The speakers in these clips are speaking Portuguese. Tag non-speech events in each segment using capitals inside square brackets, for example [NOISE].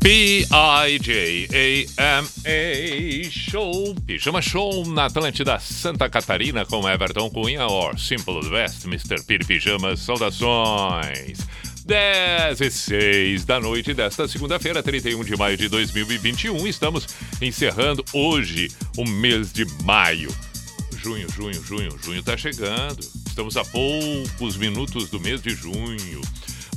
P-I-J-A-M-A Show, Pijama Show na Atlântida Santa Catarina com Everton Cunha or Simple West, Mr. Piri Pijamas, saudações. 10 e 6 da noite desta segunda-feira, 31 de maio de 2021. Estamos encerrando hoje o mês de maio. Junho, junho, junho, junho tá chegando. Estamos a poucos minutos do mês de junho.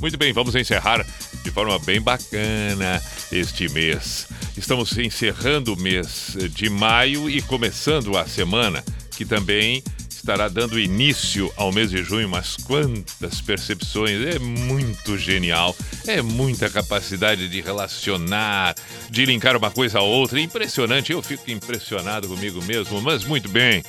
Muito bem, vamos encerrar de forma bem bacana este mês. Estamos encerrando o mês de maio e começando a semana que também estará dando início ao mês de junho, mas quantas percepções! É muito genial, é muita capacidade de relacionar, de linkar uma coisa a outra. Impressionante, eu fico impressionado comigo mesmo, mas muito bem.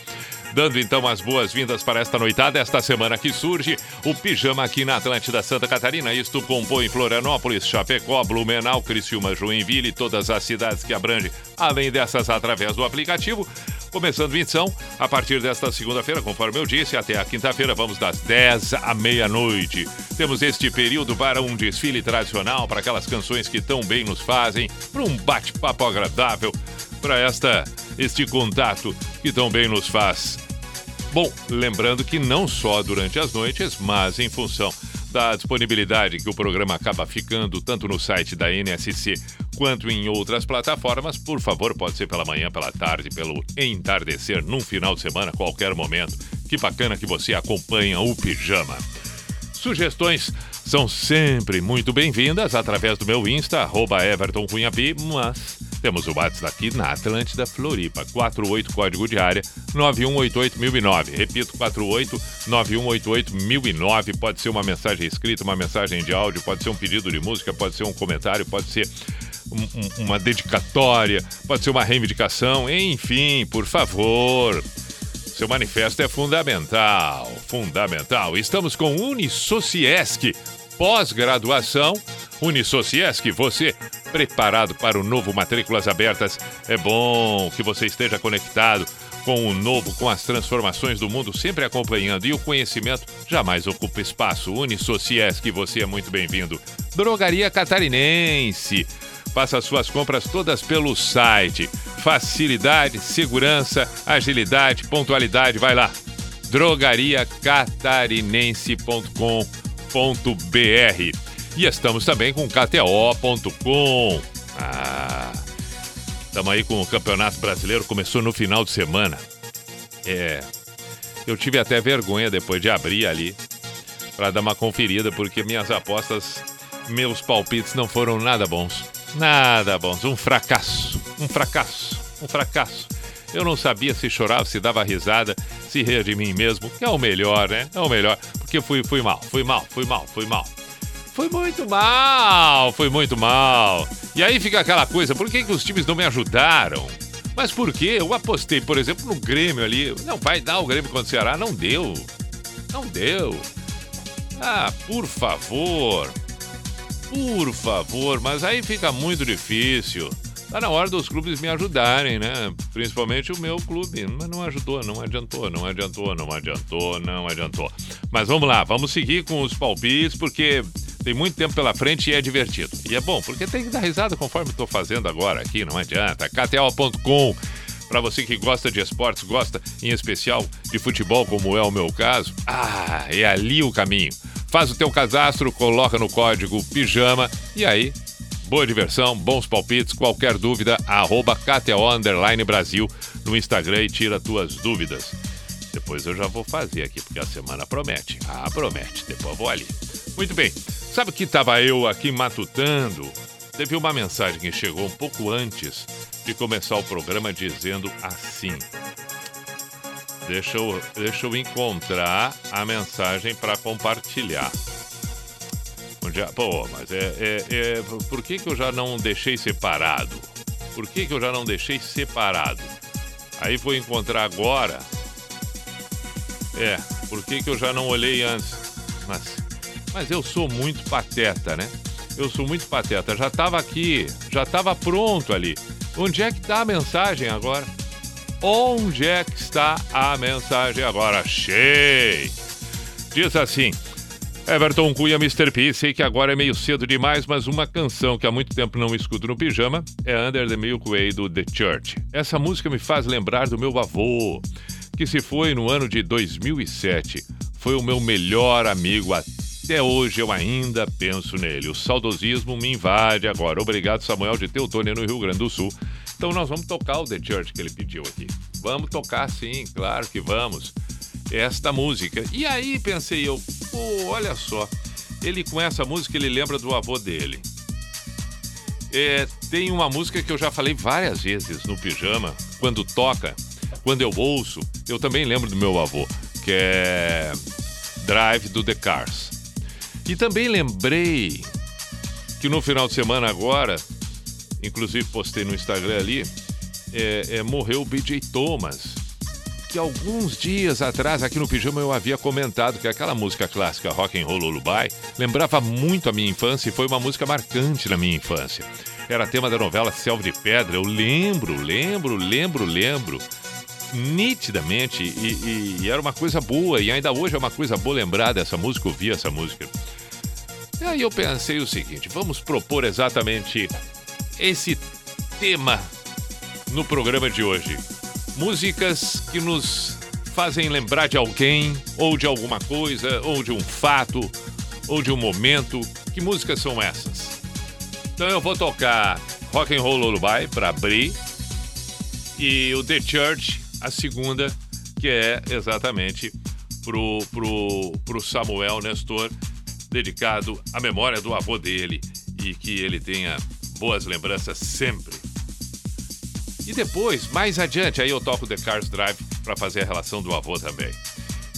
Dando então as boas-vindas para esta noitada, esta semana que surge, o Pijama aqui na Atlântida Santa Catarina. Isto compõe Florianópolis, Chapecó, Blumenau, Criciúma, Joinville e todas as cidades que abrange, além dessas através do aplicativo. Começando então, a partir desta segunda-feira, conforme eu disse, até a quinta-feira, vamos das 10 à meia-noite. Temos este período para um desfile tradicional, para aquelas canções que tão bem nos fazem, para um bate-papo agradável, para esta este contato que tão bem nos faz. Bom, lembrando que não só durante as noites, mas em função da disponibilidade que o programa acaba ficando tanto no site da NSC quanto em outras plataformas, por favor, pode ser pela manhã, pela tarde, pelo entardecer, num final de semana, qualquer momento. Que bacana que você acompanha o Pijama. Sugestões são sempre muito bem-vindas através do meu Insta, arroba mas temos o WhatsApp aqui na Atlântida Floripa, 48 código de área 9188009. Repito, 48 9188009. Pode ser uma mensagem escrita, uma mensagem de áudio, pode ser um pedido de música, pode ser um comentário, pode ser um, um, uma dedicatória, pode ser uma reivindicação, enfim, por favor. Seu manifesto é fundamental, fundamental. Estamos com Unisociesc, pós-graduação. Unisociesc, você preparado para o novo Matrículas Abertas. É bom que você esteja conectado com o novo, com as transformações do mundo, sempre acompanhando. E o conhecimento jamais ocupa espaço. Unisociesc, você é muito bem-vindo. Drogaria Catarinense. Faça suas compras todas pelo site. Facilidade, segurança, agilidade, pontualidade. Vai lá. drogariacatarinense.com.br. E estamos também com KTO.com. Ah, estamos aí com o Campeonato Brasileiro, começou no final de semana. É, eu tive até vergonha depois de abrir ali para dar uma conferida, porque minhas apostas, meus palpites não foram nada bons. Nada bons, um fracasso, um fracasso, um fracasso. Eu não sabia se chorava, se dava risada, se ria de mim mesmo, é o melhor, né? É o melhor, porque fui, fui mal, fui mal, fui mal, fui mal. Foi muito mal, foi muito mal. E aí fica aquela coisa, por que, que os times não me ajudaram? Mas por quê? Eu apostei, por exemplo, no Grêmio ali. Não, vai dar o Grêmio contra o Ceará. Não deu. Não deu. Ah, por favor. Por favor, mas aí fica muito difícil. Tá na hora dos clubes me ajudarem, né? Principalmente o meu clube. Mas não ajudou, não adiantou, não adiantou, não adiantou, não adiantou. Mas vamos lá, vamos seguir com os palpites, porque tem muito tempo pela frente e é divertido. E é bom, porque tem que dar risada conforme estou fazendo agora aqui, não adianta. KTO.com. Para você que gosta de esportes, gosta em especial de futebol, como é o meu caso, ah, é ali o caminho. Faz o teu cadastro, coloca no código PIJAMA e aí Boa diversão, bons palpites, qualquer dúvida, arroba KTO Brasil no Instagram e tira tuas dúvidas. Depois eu já vou fazer aqui, porque a semana promete. Ah, promete, depois eu vou ali. Muito bem, sabe que estava eu aqui matutando? Teve uma mensagem que chegou um pouco antes de começar o programa dizendo assim: Deixa eu, deixa eu encontrar a mensagem para compartilhar. Onde, pô, mas é, é, é, Por que, que eu já não deixei separado? Por que, que eu já não deixei separado? Aí vou encontrar agora. É, por que, que eu já não olhei antes? Mas, mas eu sou muito pateta, né? Eu sou muito pateta. Já estava aqui, já estava pronto ali. Onde é que está a mensagem agora? Onde é que está a mensagem agora? Achei! Diz assim: Everton Cunha, Mr. P. Sei que agora é meio cedo demais, mas uma canção que há muito tempo não escuto no pijama é Under the Milky Way do The Church. Essa música me faz lembrar do meu avô, que se foi no ano de 2007. Foi o meu melhor amigo até hoje, eu ainda penso nele. O saudosismo me invade agora. Obrigado, Samuel de Teutônia, no Rio Grande do Sul. Então nós vamos tocar o The Church que ele pediu aqui. Vamos tocar sim, claro que vamos. Esta música. E aí pensei eu, pô, olha só. Ele com essa música ele lembra do avô dele. É, tem uma música que eu já falei várias vezes no pijama, quando toca, quando eu ouço, eu também lembro do meu avô, que é Drive do The Cars. E também lembrei que no final de semana agora inclusive postei no Instagram ali, é, é, morreu o BJ Thomas. Que alguns dias atrás, aqui no Pijama, eu havia comentado que aquela música clássica Rock and Roll Lullaby lembrava muito a minha infância e foi uma música marcante na minha infância. Era tema da novela Selva de Pedra. Eu lembro, lembro, lembro, lembro nitidamente e, e, e, era uma coisa boa e ainda hoje é uma coisa boa lembrar dessa música, ouvir essa música. E aí eu pensei o seguinte, vamos propor exatamente esse tema no programa de hoje. Músicas que nos fazem lembrar de alguém, ou de alguma coisa, ou de um fato, ou de um momento. Que músicas são essas? Então eu vou tocar Rock and Roll Lullaby para abrir e o The Church, a segunda, que é exatamente pro, pro, pro Samuel Nestor, dedicado à memória do avô dele e que ele tenha boas lembranças sempre. E depois, mais adiante, aí eu toco The Cars Drive para fazer a relação do avô também.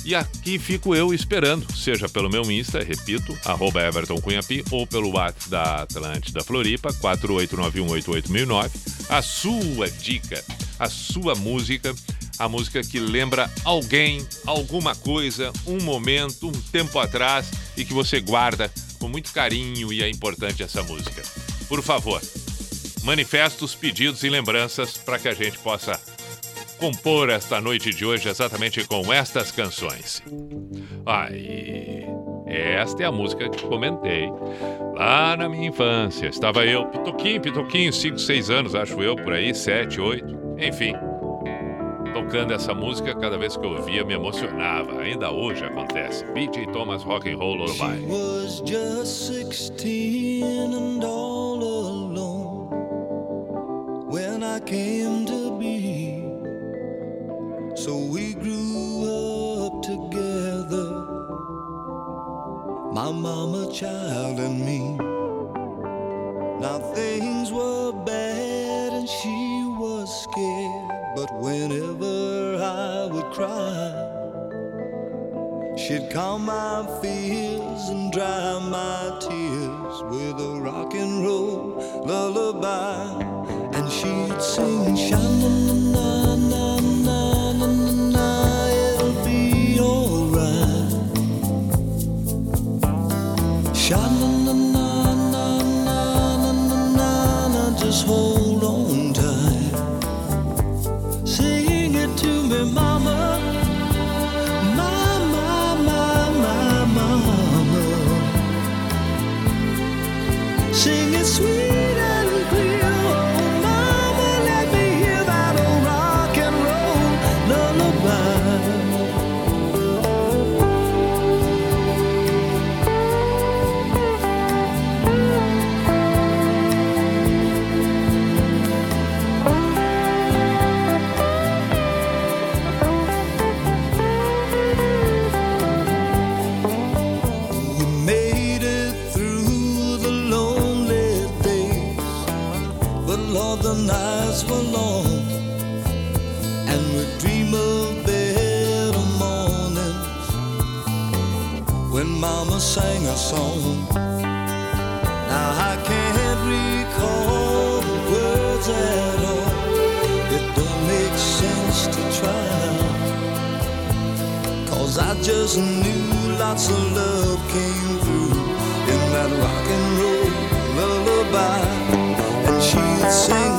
E aqui fico eu esperando, seja pelo meu Insta, repito, arroba Everton Cunhapi, ou pelo WhatsApp da Atlântida Floripa, 489188009, a sua dica, a sua música, a música que lembra alguém, alguma coisa, um momento, um tempo atrás e que você guarda com muito carinho e é importante essa música por favor, manifestos, pedidos e lembranças para que a gente possa compor esta noite de hoje exatamente com estas canções. Aí, esta é a música que comentei lá na minha infância. Estava eu, pitoquinho, pitoquinho, 5, 6 anos, acho eu, por aí, 7, 8, enfim. Tocando essa música, cada vez que eu ouvia, me emocionava. Ainda hoje acontece. B.J. Thomas Rock and Roll Lullaby. When I came to be. So we grew up together, my mama, child, and me. Now things were bad and she was scared, but whenever I would cry, she'd calm my fears and dry my tears with a rock and roll lullaby She'd sing. Sang a song. Now I can't recall the words at all. It don't make sense to try. Cause I just knew lots of love came through in that rock and roll lullaby. And she'd sing,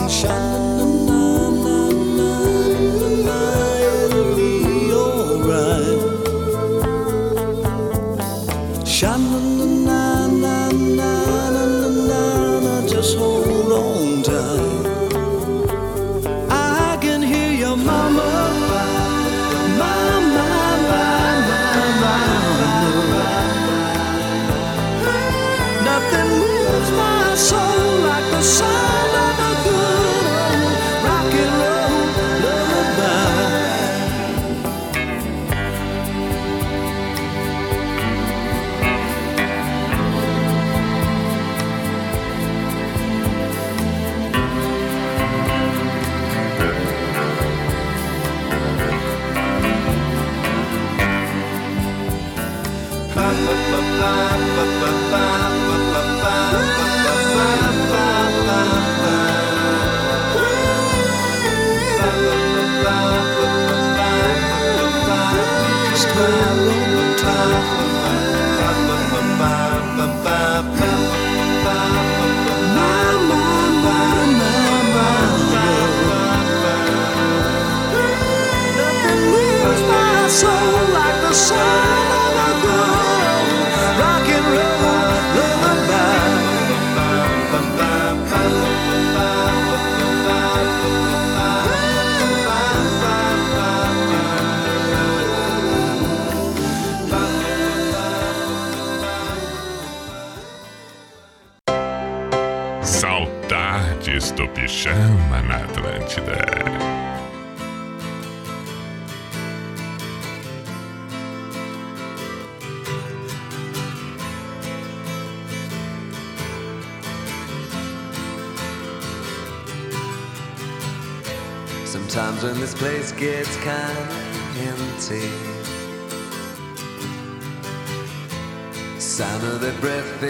Sha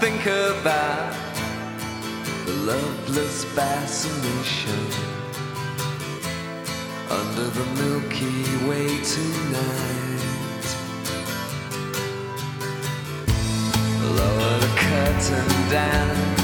think about the loveless fascination under the Milky Way tonight. Lower the curtain down,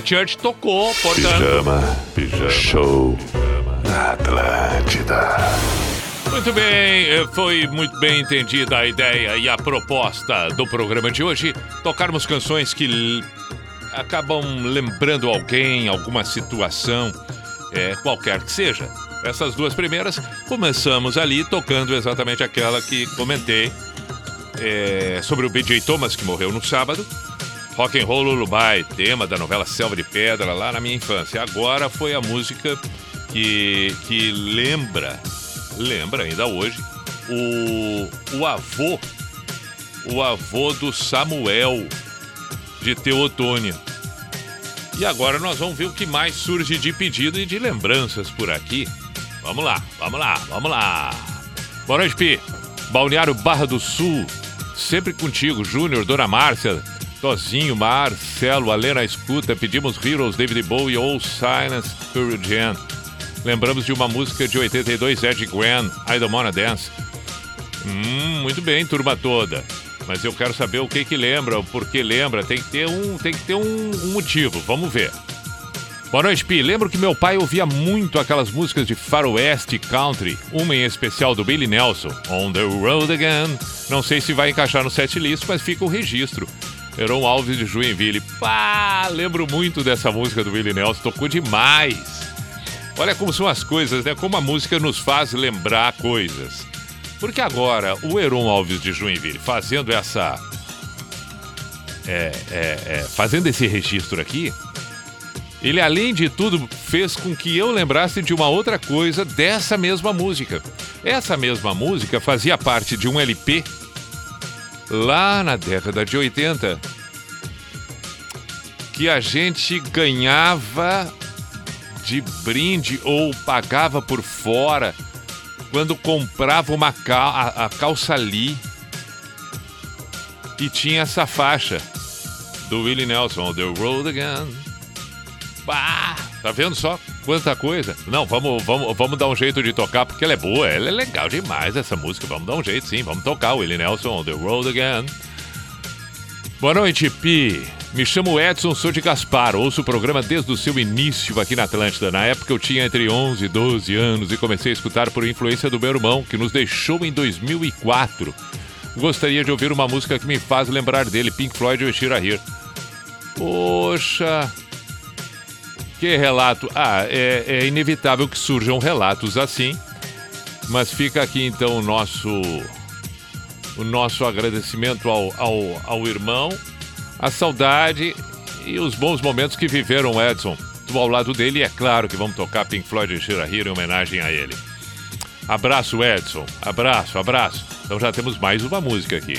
The Church tocou, portanto. Pijama, pijama. Show na Atlântida. Muito bem, eh, foi muito bem entendida a ideia e a proposta do programa de hoje. Tocarmos canções que acabam lembrando alguém, alguma situação, é, qualquer que seja. Essas duas primeiras, começamos ali tocando exatamente aquela que comentei é, sobre o B.J. Thomas, que morreu no sábado. Rock and Roll Lullaby, tema da novela Selva de Pedra, lá na minha infância. Agora foi a música que, que lembra, lembra ainda hoje, o, o avô, o avô do Samuel de Teotônia. E agora nós vamos ver o que mais surge de pedido e de lembranças por aqui. Vamos lá, vamos lá, vamos lá. Boa noite, Pi. Balneário Barra do Sul. Sempre contigo, Júnior, Dona Márcia, Tozinho, Marcelo, Alê na escuta. Pedimos Heroes, David Bowie, All Silence, Pearl Jam. Lembramos de uma música de 82, Ed Gwen, I Don't Wanna Dance. Hum, muito bem, turma toda. Mas eu quero saber o que que lembra, o porquê lembra. Tem que ter um, tem que ter um, um motivo. Vamos ver. Boa noite, Pi. Lembro que meu pai ouvia muito aquelas músicas de faroeste country, uma em especial do Billy Nelson, On the Road Again. Não sei se vai encaixar no set list, mas fica o registro. Heron Alves de Joinville. Pá, lembro muito dessa música do Billy Nelson, tocou demais. Olha como são as coisas, né? Como a música nos faz lembrar coisas. Porque agora, o Heron Alves de Joinville fazendo essa. é, é, é, fazendo esse registro aqui, ele, além de tudo, fez com que eu lembrasse de uma outra coisa dessa mesma música. Essa mesma música fazia parte de um LP lá na década de 80 que a gente ganhava de brinde ou pagava por fora quando comprava uma cal a, a calça Lee e tinha essa faixa do Willie Nelson, The Road Again. Bah, tá vendo só quanta coisa? Não, vamos, vamos, vamos dar um jeito de tocar porque ela é boa, ela é legal demais essa música. Vamos dar um jeito, sim, vamos tocar Willie Nelson, The Road Again. Boa noite, Pi. Me chamo Edson, sou de Gaspar. Ouço o programa desde o seu início aqui na Atlântida. Na época eu tinha entre 11 e 12 anos e comecei a escutar por influência do meu irmão, que nos deixou em 2004. Gostaria de ouvir uma música que me faz lembrar dele, Pink Floyd ou Shira Here. Poxa, que relato. Ah, é, é inevitável que surjam relatos assim, mas fica aqui então o nosso o nosso agradecimento ao, ao, ao irmão, a saudade e os bons momentos que viveram Edson. Estou ao lado dele e é claro que vamos tocar Pink Floyd e Shira Here em homenagem a ele. Abraço, Edson. Abraço, abraço. Então já temos mais uma música aqui.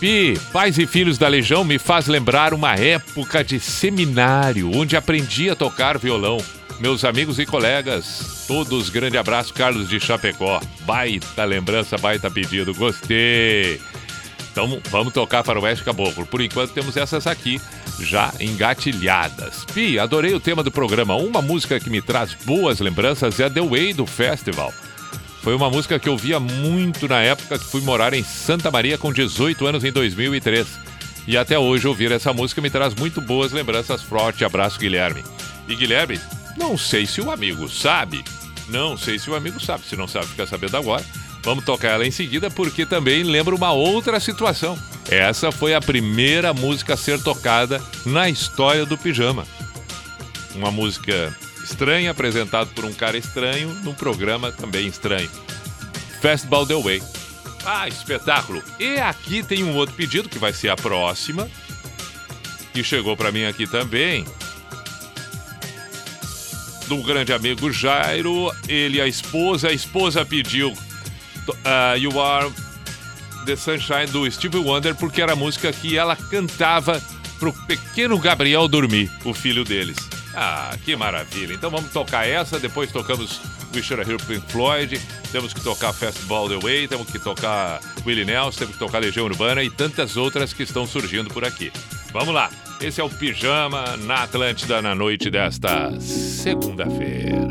Pi, Pais e Filhos da Legião me faz lembrar uma época de seminário, onde aprendi a tocar violão. Meus amigos e colegas, todos grande abraço, Carlos de Chapecó. Baita lembrança, baita pedido, gostei. Então vamos tocar Faroeste Caboclo. Por enquanto temos essas aqui já engatilhadas. Pi, adorei o tema do programa. Uma música que me traz boas lembranças é The Way do Festival. Foi uma música que eu via muito na época que fui morar em Santa Maria com 18 anos em 2003. E até hoje ouvir essa música me traz muito boas lembranças. Forte abraço, Guilherme. E Guilherme, não sei se o amigo sabe. Não sei se o amigo sabe. Se não sabe, fica sabendo agora. Vamos tocar ela em seguida porque também lembra uma outra situação. Essa foi a primeira música a ser tocada na história do pijama. Uma música estranha, apresentada por um cara estranho, num programa também estranho. Fastball the Way. Ah, espetáculo! E aqui tem um outro pedido que vai ser a próxima, que chegou para mim aqui também. Do grande amigo Jairo, ele a esposa. A esposa pediu uh, You Are the Sunshine do Steve Wonder, porque era a música que ela cantava pro pequeno Gabriel dormir, o filho deles. Ah, que maravilha. Então vamos tocar essa, depois tocamos Wish I Hear Pink Floyd, temos que tocar Fastball The Way, temos que tocar Willie Nelson, temos que tocar Legião Urbana e tantas outras que estão surgindo por aqui. Vamos lá, esse é o Pijama na Atlântida na noite desta segunda-feira.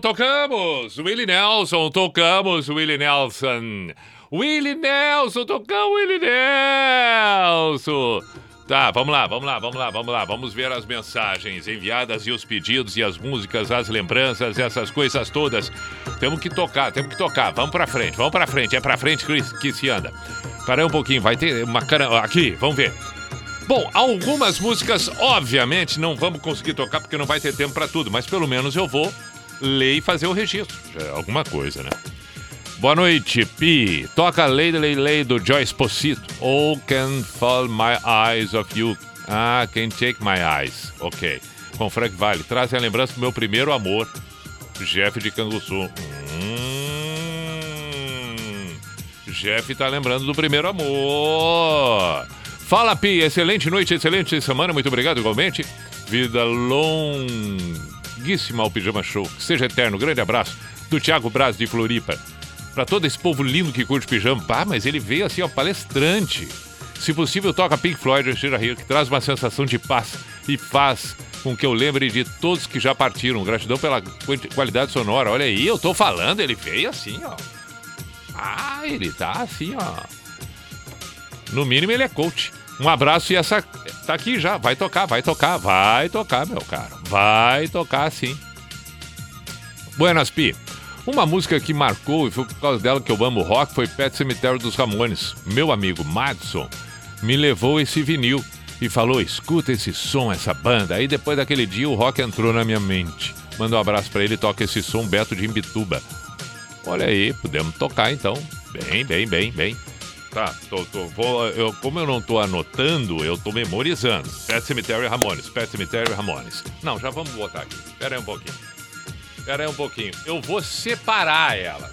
Tocamos! Willie Nelson, tocamos Willie Nelson. Willie Nelson, tocamos Willie Nelson. Tá, vamos lá, vamos lá, vamos lá, vamos lá. Vamos ver as mensagens enviadas e os pedidos e as músicas, as lembranças, essas coisas todas. Temos que tocar, temos que tocar. Vamos pra frente, vamos pra frente. É pra frente que, se anda. Parei um pouquinho, vai ter uma cara... Aqui, vamos ver. Bom, algumas músicas, obviamente, não vamos conseguir tocar porque não vai ter tempo pra tudo, mas pelo menos eu vou ler e fazer o registro. Já é alguma coisa, né? Boa noite, Pi. Toca Lady Lady Lady do Joyce Posito. Oh, can fall my eyes of you. Ah, can take my eyes. Ok. Com Frank Vale. Trazem a lembrança do meu primeiro amor. Jeff de Canguçu. Hum. Jeff tá lembrando do primeiro amor. Fala, Pi. Excelente noite, excelente semana. Muito obrigado, igualmente. Vida longuíssima ao Pijama Show. Que seja eterno. Grande abraço do Thiago Braz de Floripa. Pra todo esse povo lindo que curte pijama. Pá, mas ele veio assim, ó, palestrante. Se possível, toca Pink Floyd ou Shira Hill, que traz uma sensação de paz e faz com que eu lembre de todos que já partiram. Gratidão pela qualidade sonora. Olha aí, eu tô falando, ele veio assim, ó. Ah, ele tá assim, ó. No mínimo, ele é coach. Um abraço e essa. Tá aqui já. Vai tocar, vai tocar, vai tocar, meu caro. Vai tocar sim. Buenas Pi. Uma música que marcou e foi por causa dela que eu amo rock foi Pet Cemitério dos Ramones. Meu amigo Madison me levou esse vinil e falou: escuta esse som, essa banda. Aí depois daquele dia o rock entrou na minha mente. Manda um abraço pra ele toca esse som Beto de Imbituba. Olha aí, podemos tocar então. Bem, bem, bem, bem. Tá, tô, tô, vou, eu, como eu não tô anotando, eu tô memorizando. Pet Cemitério Ramones, Pet Cemitério Ramones. Não, já vamos botar aqui. Pera aí um pouquinho. Pera aí um pouquinho. Eu vou separar elas.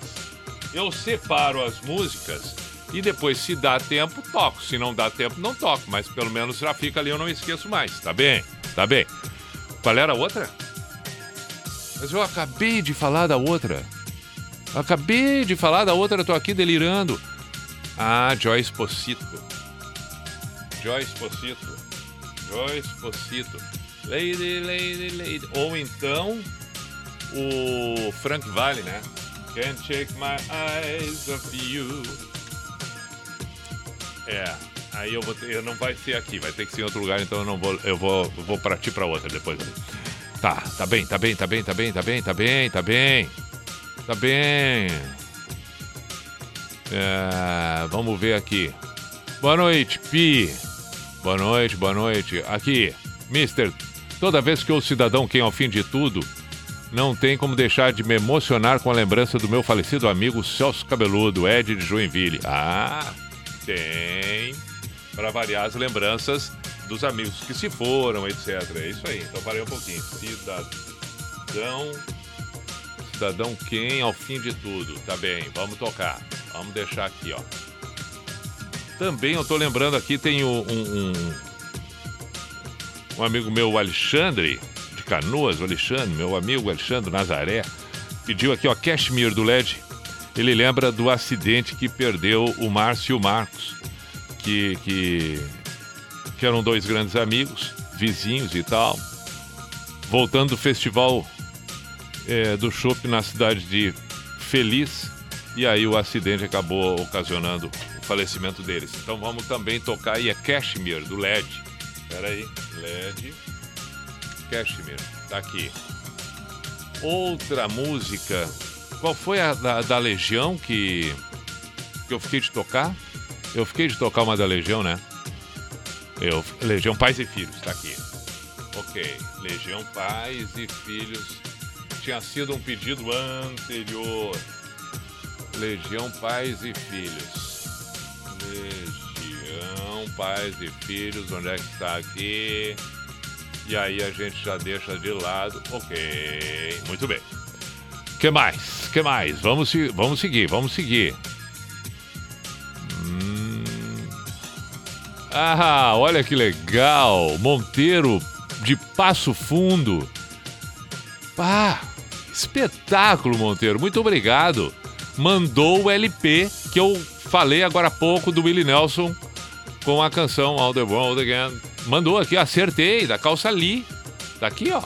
Eu separo as músicas e depois, se dá tempo, toco. Se não dá tempo, não toco. Mas pelo menos já fica ali, eu não esqueço mais. Tá bem? Tá bem. Qual era a outra? Mas eu acabei de falar da outra. Acabei de falar da outra, eu tô aqui delirando. Ah, Joyce Pocito. Joyce Pocito. Joyce Pocito. Lady, lady, lady. Ou então o Frank Valley, né? Can't take my eyes off you. É, aí eu vou ter, não vai ser aqui, vai ter que ser em outro lugar, então eu não vou, eu vou, eu vou partir pra outra depois. Tá, tá bem, tá bem, tá bem, tá bem, tá bem, tá bem, tá bem. Tá bem. É, vamos ver aqui. Boa noite, Pi. Boa noite, boa noite. Aqui, Mister. Toda vez que o cidadão quem ao fim de tudo, não tem como deixar de me emocionar com a lembrança do meu falecido amigo Celso Cabeludo, Ed de Joinville. Ah, tem. Para variar as lembranças dos amigos que se foram, etc. É isso aí. Então parei um pouquinho. Cidadão. Cidadão quem ao fim de tudo. Tá bem, vamos tocar. Vamos deixar aqui, ó. Também eu tô lembrando aqui, tem um, um, um amigo meu, Alexandre, de Canoas, o Alexandre, meu amigo Alexandre Nazaré, pediu aqui, ó, Cashmere do LED. Ele lembra do acidente que perdeu o Márcio Marcos, que, que, que eram dois grandes amigos, vizinhos e tal, voltando do festival é, do Chopp na cidade de Feliz, e aí o acidente acabou ocasionando o falecimento deles. Então vamos também tocar aí, é Cashmere, do LED. Espera aí, LED, Cashmere, tá aqui. Outra música, qual foi a da, da Legião que, que eu fiquei de tocar? Eu fiquei de tocar uma da Legião, né? Eu, Legião Pais e Filhos, tá aqui. Ok, Legião Pais e Filhos. Tinha sido um pedido anterior. Legião Pais e Filhos. Legião Pais e Filhos, onde é que está aqui? E aí a gente já deixa de lado. Ok, muito bem. que mais? que mais? Vamos, vamos seguir, vamos seguir. Hum. Ah, olha que legal! Monteiro de Passo Fundo. Pá, espetáculo, Monteiro. Muito obrigado. Mandou o LP que eu falei agora há pouco do Willie Nelson com a canção All the World Again. Mandou aqui, acertei, da calça Lee. Tá aqui, ó.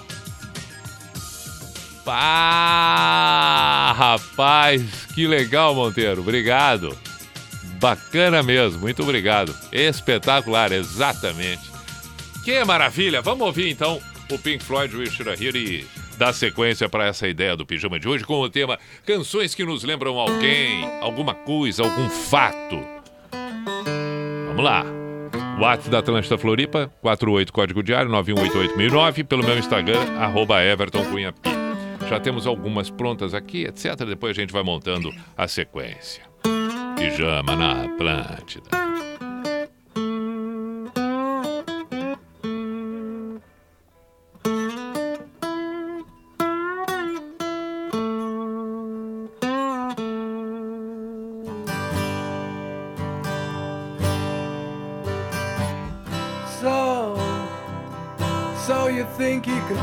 Pá, rapaz, que legal, Monteiro. Obrigado. Bacana mesmo, muito obrigado. Espetacular, exatamente. Que maravilha! Vamos ouvir então o Pink Floyd Have Here e dar sequência para essa ideia do pijama de hoje com o tema Canções que nos lembram alguém, alguma coisa, algum fato. Vamos lá. WhatsApp da Atlântida Floripa, 48 código diário 9188009, pelo meu Instagram, arroba. Já temos algumas prontas aqui, etc. Depois a gente vai montando a sequência. Pijama na Atlântida.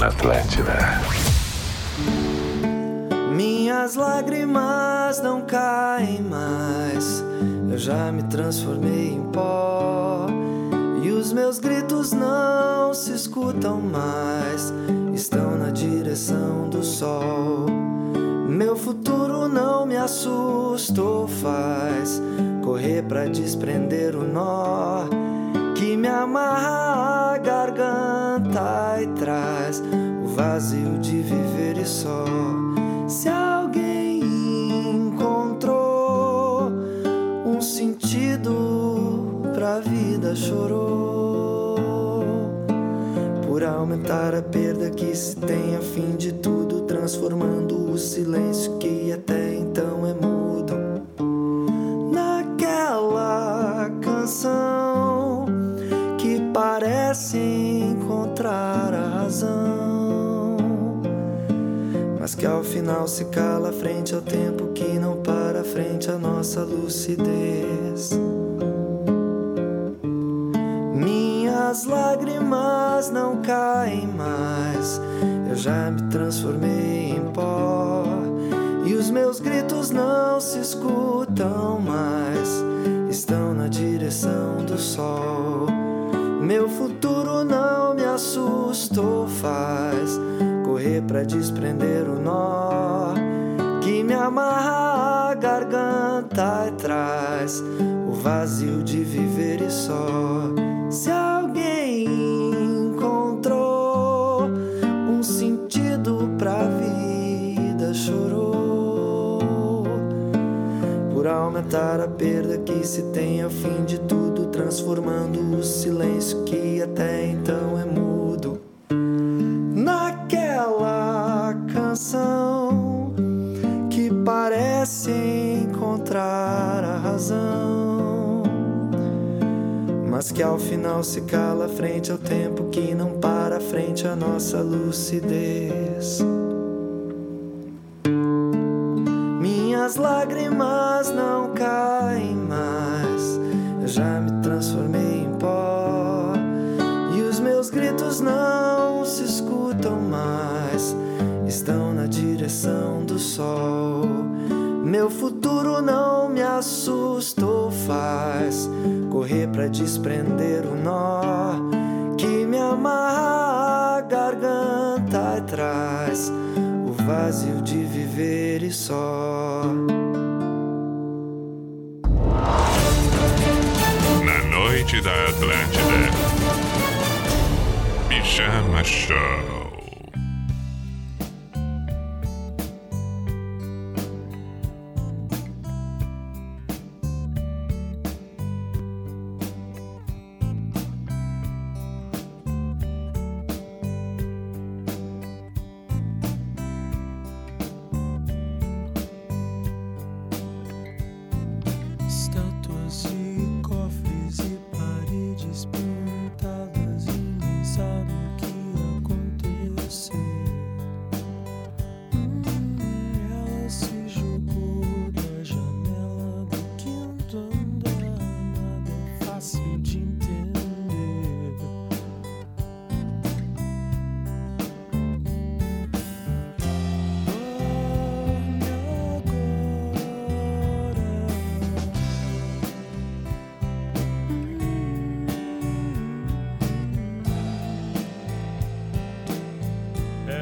Na Atlântida. Minhas lágrimas não caem mais. Eu já me transformei em pó. E os meus gritos não se escutam mais. Estão na direção do sol. Meu futuro não me assusta ou faz correr pra desprender o nó que me amarra vazio de viver e só. Se alguém encontrou um sentido pra vida, chorou por aumentar a perda que se tem a fim de tudo, transformando o silêncio que até mas que ao final se cala frente ao tempo que não para frente à nossa lucidez. Minhas lágrimas não caem mais. Eu já me transformei em pó. E os meus gritos não se escutam mais. Estão na direção do sol. Meu futuro não me assusta ou faz correr pra desprender o nó que me amarra a garganta e traz o vazio de viver e só. Se alguém encontrou um sentido pra vida, chorou por aumentar a perda que se tem ao fim de tudo, transformando o silêncio que até então é mudo canção que parece encontrar a razão, mas que ao final se cala frente ao tempo que não para frente à nossa lucidez. Minhas lágrimas não caem mais. Eu já me transformei em pó. E os meus gritos não se escutam mais. Estão direção do sol. Meu futuro não me assusta faz correr pra desprender o nó que me amarra a garganta e traz o vazio de viver e só. Na noite da Atlântida. Pijama Show.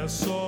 só.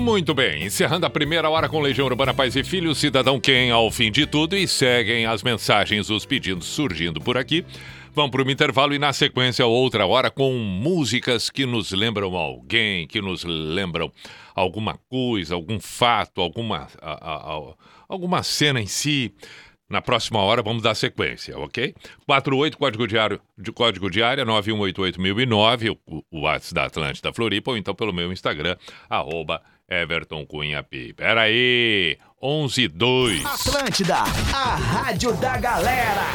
Muito bem, encerrando a primeira hora com Legião Urbana Paz e Filhos, Cidadão Quem ao fim de tudo e seguem as mensagens, os pedidos surgindo por aqui. Vamos para o intervalo e na sequência outra hora com músicas que nos lembram alguém, que nos lembram alguma coisa, algum fato, alguma, a- a- alguma cena em si. Na próxima hora vamos dar sequência, ok? 48 código diário de código diário 9188009, o, o WhatsApp da Atlântida Floripa, ou então pelo meu Instagram, arroba Everton Cunha Pi. Pera aí, 112. Atlântida, a rádio da galera.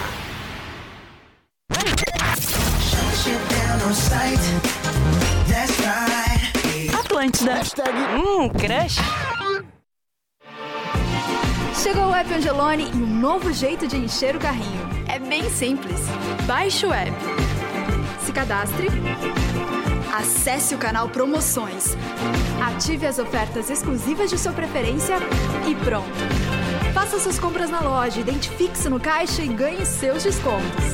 Atlântida. Hum, crush. Chegou o app Angelone e um novo jeito de encher o carrinho. É bem simples. Baixe o app. Se cadastre. Acesse o canal Promoções. Ative as ofertas exclusivas de sua preferência e pronto. Faça suas compras na loja, identifique-se no caixa e ganhe seus descontos.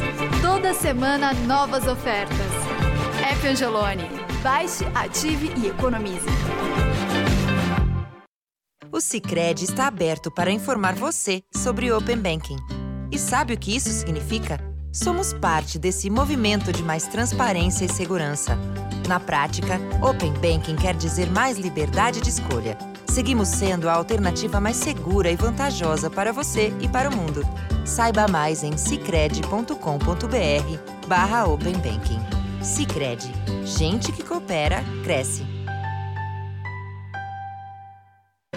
Toda semana, novas ofertas. App Angelone. Baixe, ative e economize. O Sicredi está aberto para informar você sobre Open Banking. E sabe o que isso significa? Somos parte desse movimento de mais transparência e segurança. Na prática, Open Banking quer dizer mais liberdade de escolha. Seguimos sendo a alternativa mais segura e vantajosa para você e para o mundo. Saiba mais em cicred.com.br barra Open Banking. Cicred. Gente que coopera, cresce.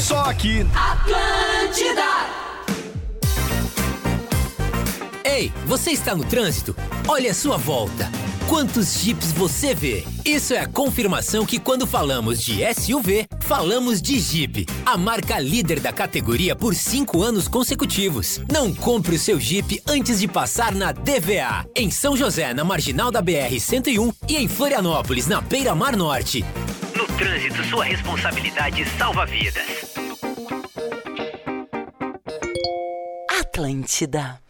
Só aqui. Atlântida! Ei, você está no trânsito? Olhe a sua volta. Quantos Jeeps você vê? Isso é a confirmação que quando falamos de SUV, falamos de Jeep, a marca líder da categoria por cinco anos consecutivos. Não compre o seu Jeep antes de passar na DVA, em São José, na marginal da BR-101 e em Florianópolis, na Beira Mar Norte. No trânsito, sua responsabilidade salva vidas. Atlântida.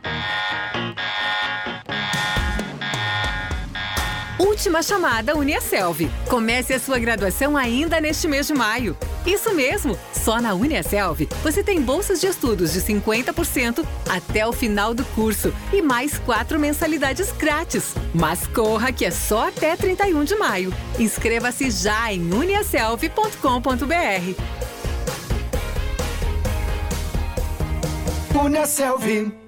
Última chamada Uniaselv. Comece a sua graduação ainda neste mês de maio. Isso mesmo! Só na Uniaselv você tem bolsas de estudos de 50% até o final do curso e mais quatro mensalidades grátis. Mas corra que é só até 31 de maio. Inscreva-se já em uniaselv.com.br. Uniaselv.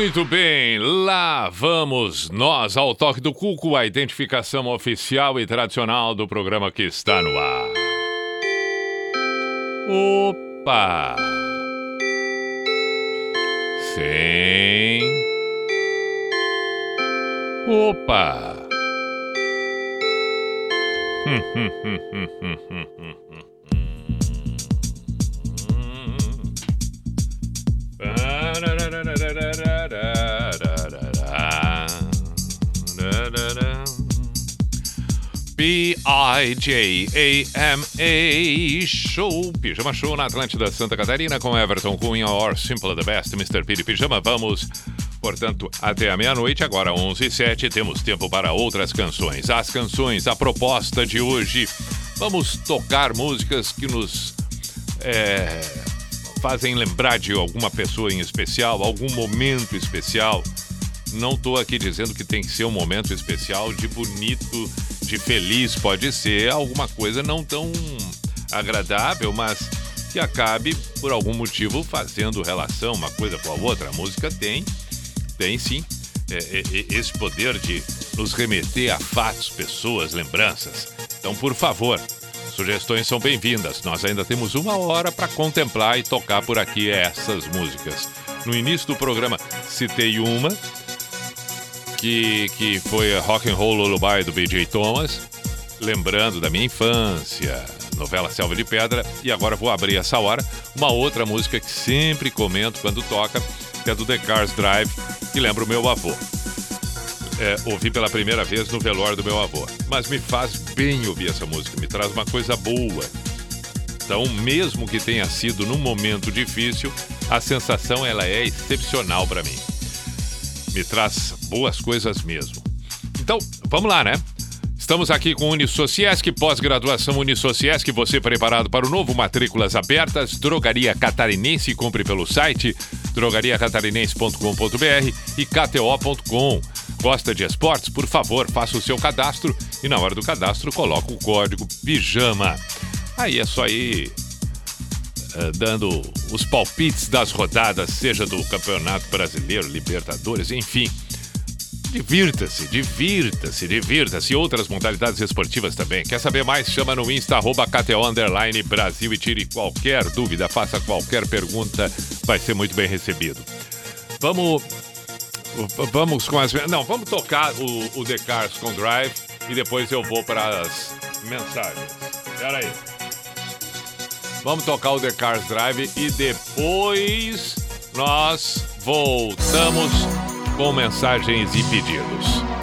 Muito bem, lá vamos nós ao toque do cuco, a identificação oficial e tradicional do programa que está no ar. Opa! Sim. Opa! Hum, hum, hum, hum, hum, hum, B-I-J-A-M-A Show, Pijama Show na Atlântida Santa Catarina com Everton Cunha or Simple the Best, Mr. Piri Pijama. Vamos, portanto, até a meia-noite, agora 11 e 07 temos tempo para outras canções. As canções, a proposta de hoje, vamos tocar músicas que nos é, fazem lembrar de alguma pessoa em especial, algum momento especial. Não estou aqui dizendo que tem que ser um momento especial de bonito, de feliz, pode ser alguma coisa não tão agradável, mas que acabe por algum motivo fazendo relação uma coisa com a outra. A música tem, tem sim, é, é, é, esse poder de nos remeter a fatos, pessoas, lembranças. Então, por favor, Sugestões são bem-vindas. Nós ainda temos uma hora para contemplar e tocar por aqui essas músicas. No início do programa citei uma que, que foi Rock and Roll Lullaby do B.J. Thomas, lembrando da minha infância, novela Selva de Pedra, e agora vou abrir essa hora uma outra música que sempre comento quando toca, que é do The Cars Drive, que lembra o meu avô é, ouvi pela primeira vez no velório do meu avô. Mas me faz bem ouvir essa música, me traz uma coisa boa. Então, mesmo que tenha sido num momento difícil, a sensação ela é excepcional para mim. Me traz boas coisas mesmo. Então, vamos lá, né? Estamos aqui com Unisociesc, pós-graduação Unisociesc, você preparado para o novo Matrículas Abertas, Drogaria Catarinense, compre pelo site drogariacatarinense.com.br e kto.com. Gosta de esportes? Por favor, faça o seu cadastro e na hora do cadastro coloca o código PIJAMA. Aí é só ir dando os palpites das rodadas, seja do Campeonato Brasileiro, Libertadores, enfim. Divirta-se, divirta-se, divirta-se. Outras modalidades esportivas também. Quer saber mais? Chama no Insta, arroba KTO Underline Brasil e tire qualquer dúvida, faça qualquer pergunta, vai ser muito bem recebido. Vamos. Vamos com as. Não, vamos tocar o, o The Cars com Drive e depois eu vou para as mensagens. Pera aí. Vamos tocar o The Cars Drive e depois nós voltamos com mensagens e pedidos.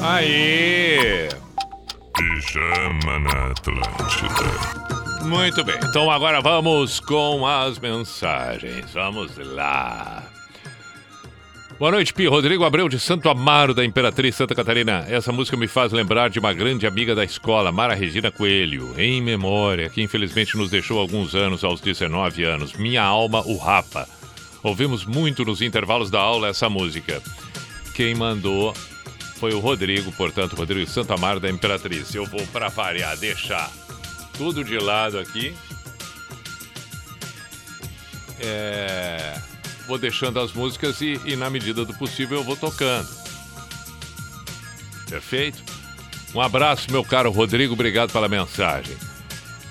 Aí! Pijama na Atlântida. Muito bem, então agora vamos com as mensagens. Vamos lá. Boa noite, Pi. Rodrigo Abreu de Santo Amaro, da Imperatriz Santa Catarina. Essa música me faz lembrar de uma grande amiga da escola, Mara Regina Coelho, em memória, que infelizmente nos deixou alguns anos, aos 19 anos. Minha alma, o Rapa. Ouvimos muito nos intervalos da aula essa música. Quem mandou foi o Rodrigo, portanto, Rodrigo Amaro, da Imperatriz. Eu vou, para variar, deixar tudo de lado aqui. É, Vou deixando as músicas e, e, na medida do possível, eu vou tocando. Perfeito? Um abraço, meu caro Rodrigo, obrigado pela mensagem.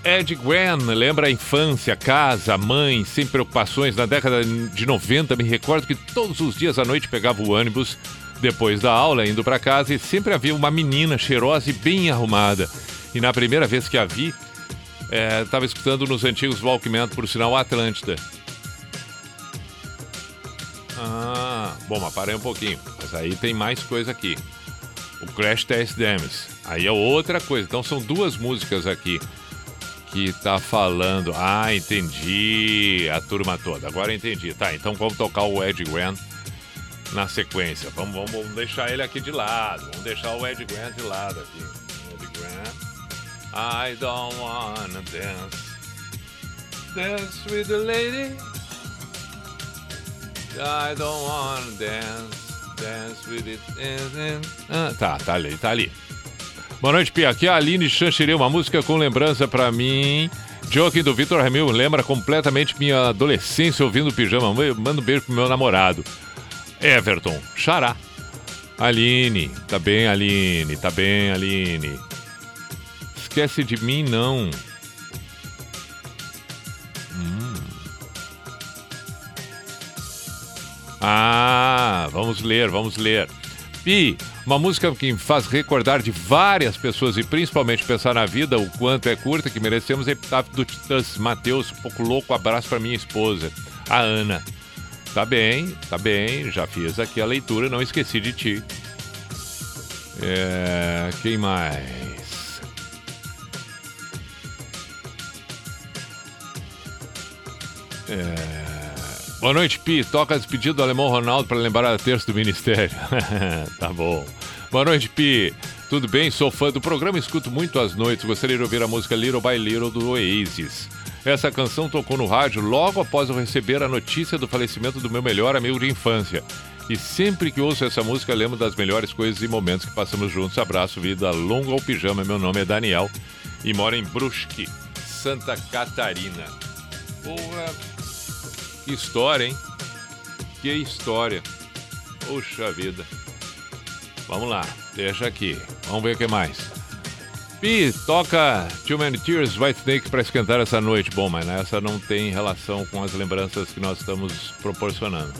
Ed Gwen, lembra a infância, casa, mãe, sem preocupações. Na década de 90, me recordo que todos os dias à noite pegava o ônibus depois da aula, indo para casa, e sempre havia uma menina cheirosa e bem arrumada. E na primeira vez que a vi, estava escutando nos antigos Walkman, por sinal Atlântida. Ah, bom, mas parei um pouquinho. Mas aí tem mais coisa aqui. O Crash Test Dummies. Aí é outra coisa. Então são duas músicas aqui que tá falando. Ah, entendi. A turma toda. Agora entendi. Tá, então vamos tocar o Ed Grant na sequência. Vamos, vamos, vamos deixar ele aqui de lado. Vamos deixar o Ed Grant de lado aqui. Ed Grant. I don't wanna dance. Dance with the lady. I don't wanna dance. Dance with it. Ah, tá, tá ali, tá ali. Boa noite, Pia. Aqui é a Aline Chanchiri, uma música com lembrança pra mim. Joaquim do Vitor Ramil lembra completamente minha adolescência ouvindo pijama. Manda um beijo pro meu namorado. Everton, Xará. Aline, tá bem, Aline, tá bem, Aline. Esquece de mim, não. Hum. Ah, vamos ler, vamos ler. Pi, uma música que me faz recordar de várias pessoas e principalmente pensar na vida, o quanto é curta, que merecemos epitáfio do Titãs. Matheus, um pouco louco, abraço para minha esposa, a Ana. Tá bem, tá bem, já fiz aqui a leitura, não esqueci de ti. É, quem mais? É, Boa noite, Pi. Toca a despedida do alemão Ronaldo para lembrar a terça do Ministério. [LAUGHS] tá bom. Boa noite, Pi. Tudo bem? Sou fã do programa, escuto muito às noites. Gostaria de ouvir a música Little by Little do Oasis. Essa canção tocou no rádio logo após eu receber a notícia do falecimento do meu melhor amigo de infância. E sempre que ouço essa música, lembro das melhores coisas e momentos que passamos juntos. Abraço, vida longa ao pijama. Meu nome é Daniel e moro em Brusque, Santa Catarina. Porra, que história, hein? Que história. Puxa vida. Vamos lá, deixa aqui. Vamos ver o que mais. Pi, toca Too Many Tears, White Snake para esquentar essa noite. Bom, mas essa não tem relação com as lembranças que nós estamos proporcionando.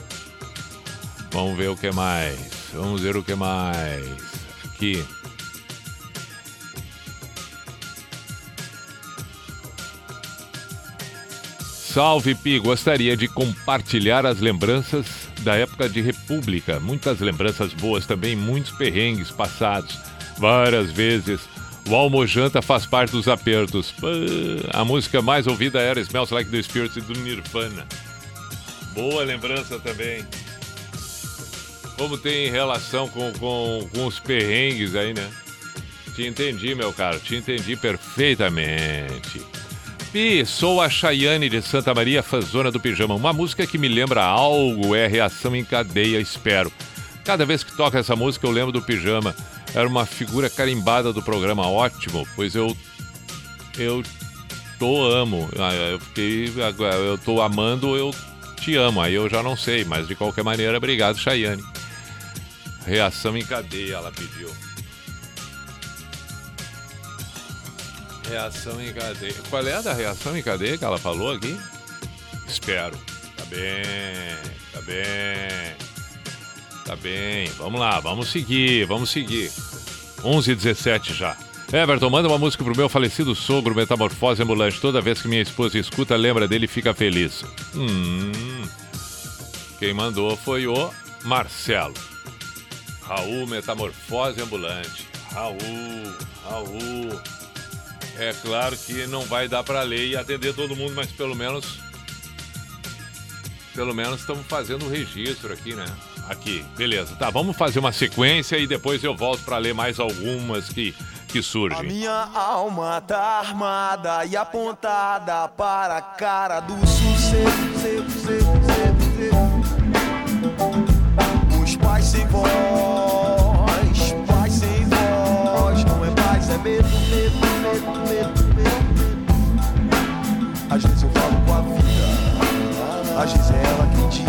Vamos ver o que mais. Vamos ver o que mais. Aqui. Salve Pi, gostaria de compartilhar as lembranças da época de República. Muitas lembranças boas também, muitos perrengues passados. Várias vezes. O almojanta faz parte dos apertos. A música mais ouvida era Smells Like the Spirit do Nirvana. Boa lembrança também. Como tem relação com, com, com os perrengues aí, né? Te entendi, meu caro, te entendi perfeitamente. Pi, sou a Chayane de Santa Maria, fãzona do pijama. Uma música que me lembra algo é Reação em Cadeia, espero. Cada vez que toca essa música eu lembro do pijama. Era uma figura carimbada do programa ótimo, pois eu eu tô amo. Ah, Eu fiquei eu tô amando, eu te amo. Aí eu já não sei, mas de qualquer maneira, obrigado, Chayane. Reação em cadeia, ela pediu. Reação em cadeia. Qual é a da reação em cadeia que ela falou aqui? Espero. Tá bem, tá bem. Tá bem. Vamos lá, vamos seguir, vamos seguir. 11 e 17 já. Everton, manda uma música pro meu falecido sogro, Metamorfose Ambulante. Toda vez que minha esposa escuta, lembra dele e fica feliz. Hum. Quem mandou foi o Marcelo. Raul, Metamorfose Ambulante. Raul, Raul. É claro que não vai dar para ler e atender todo mundo, mas pelo menos. Pelo menos estamos fazendo o registro aqui, né? Aqui, beleza. Tá, vamos fazer uma sequência e depois eu volto para ler mais algumas que, que A surgem. minha alma tá armada e apontada para a cara do seco. Os pais sem voz, pais sem voz, não é paz, é medo, medo, medo, medo, medo. Às vezes eu falo com a vida, às vezes é ela quem diz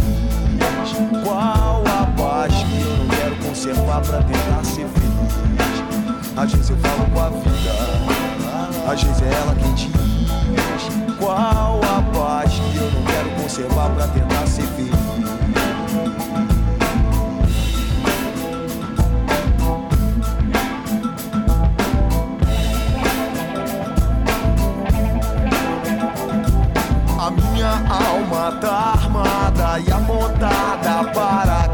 qual quero conservar pra tentar ser feliz. Às vezes eu falo com a vida, às vezes é ela quem diz qual a paz que eu não quero conservar pra tentar ser feliz. A minha alma tá armada e apontada para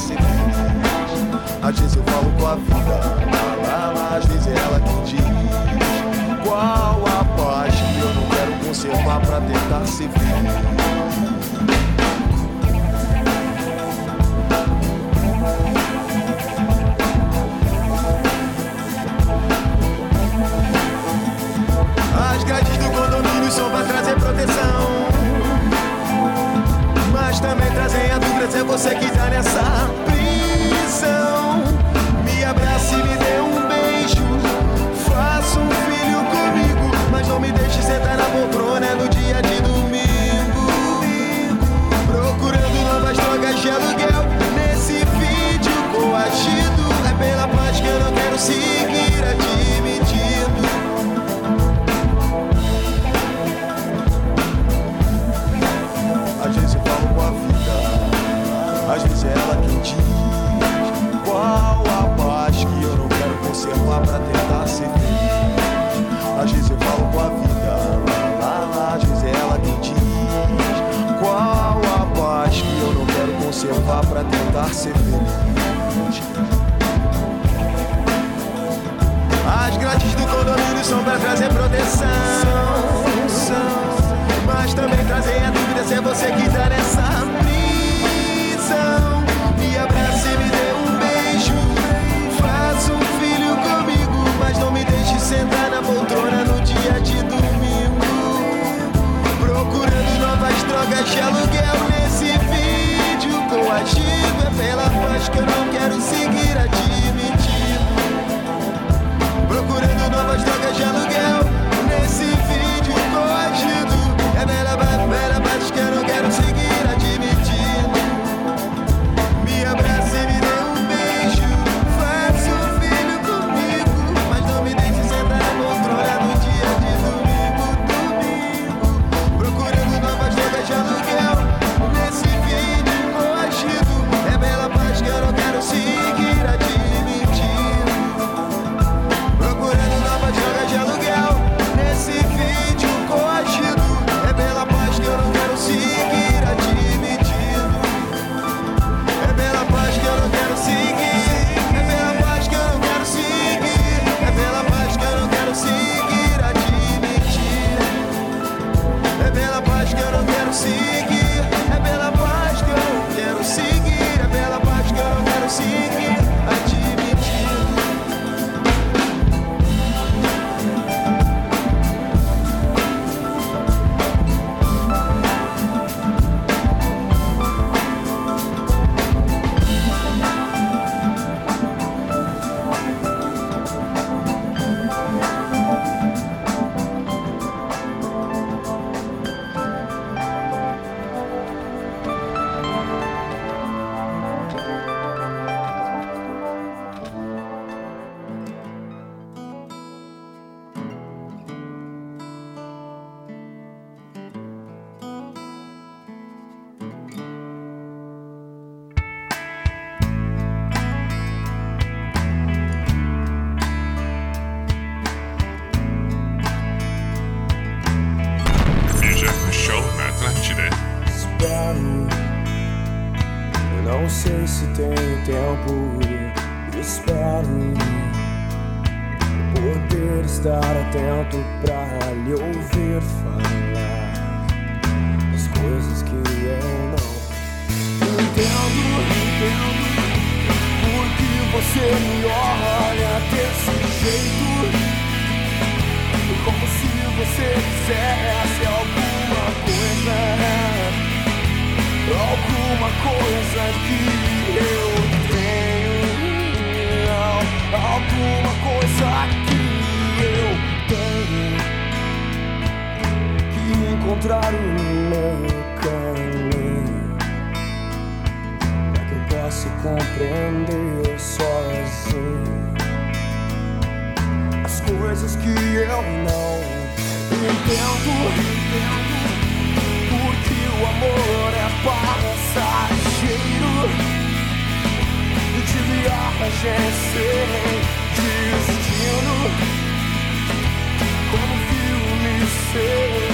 Assim. Às vezes eu falo com a vida, lá, lá, às vezes é ela que diz. Qual a paz que eu não quero conservar pra tentar ser feliz? As grades do condomínio são pra trazer proteção. Mas também dúvida se você que tá nessa prisão. Me abrace me dê um beijo. Faça um filho comigo, mas não me deixe sentar na poltrona é ela quem diz qual a paz que eu não quero conservar pra tentar ser feliz. Às vezes eu falo com a vida, lá, lá, às vezes é ela quem diz qual a paz que eu não quero conservar pra tentar ser feliz. As grades do condomínio são pra trazer proteção. Mas também trazem a dúvida se é você que tá nessa sentar na poltrona no dia de domingo. Procurando novas drogas de aluguel nesse vídeo coagido. É pela paz que eu não quero seguir admitindo. Procurando novas drogas de aluguel destino, como filme sem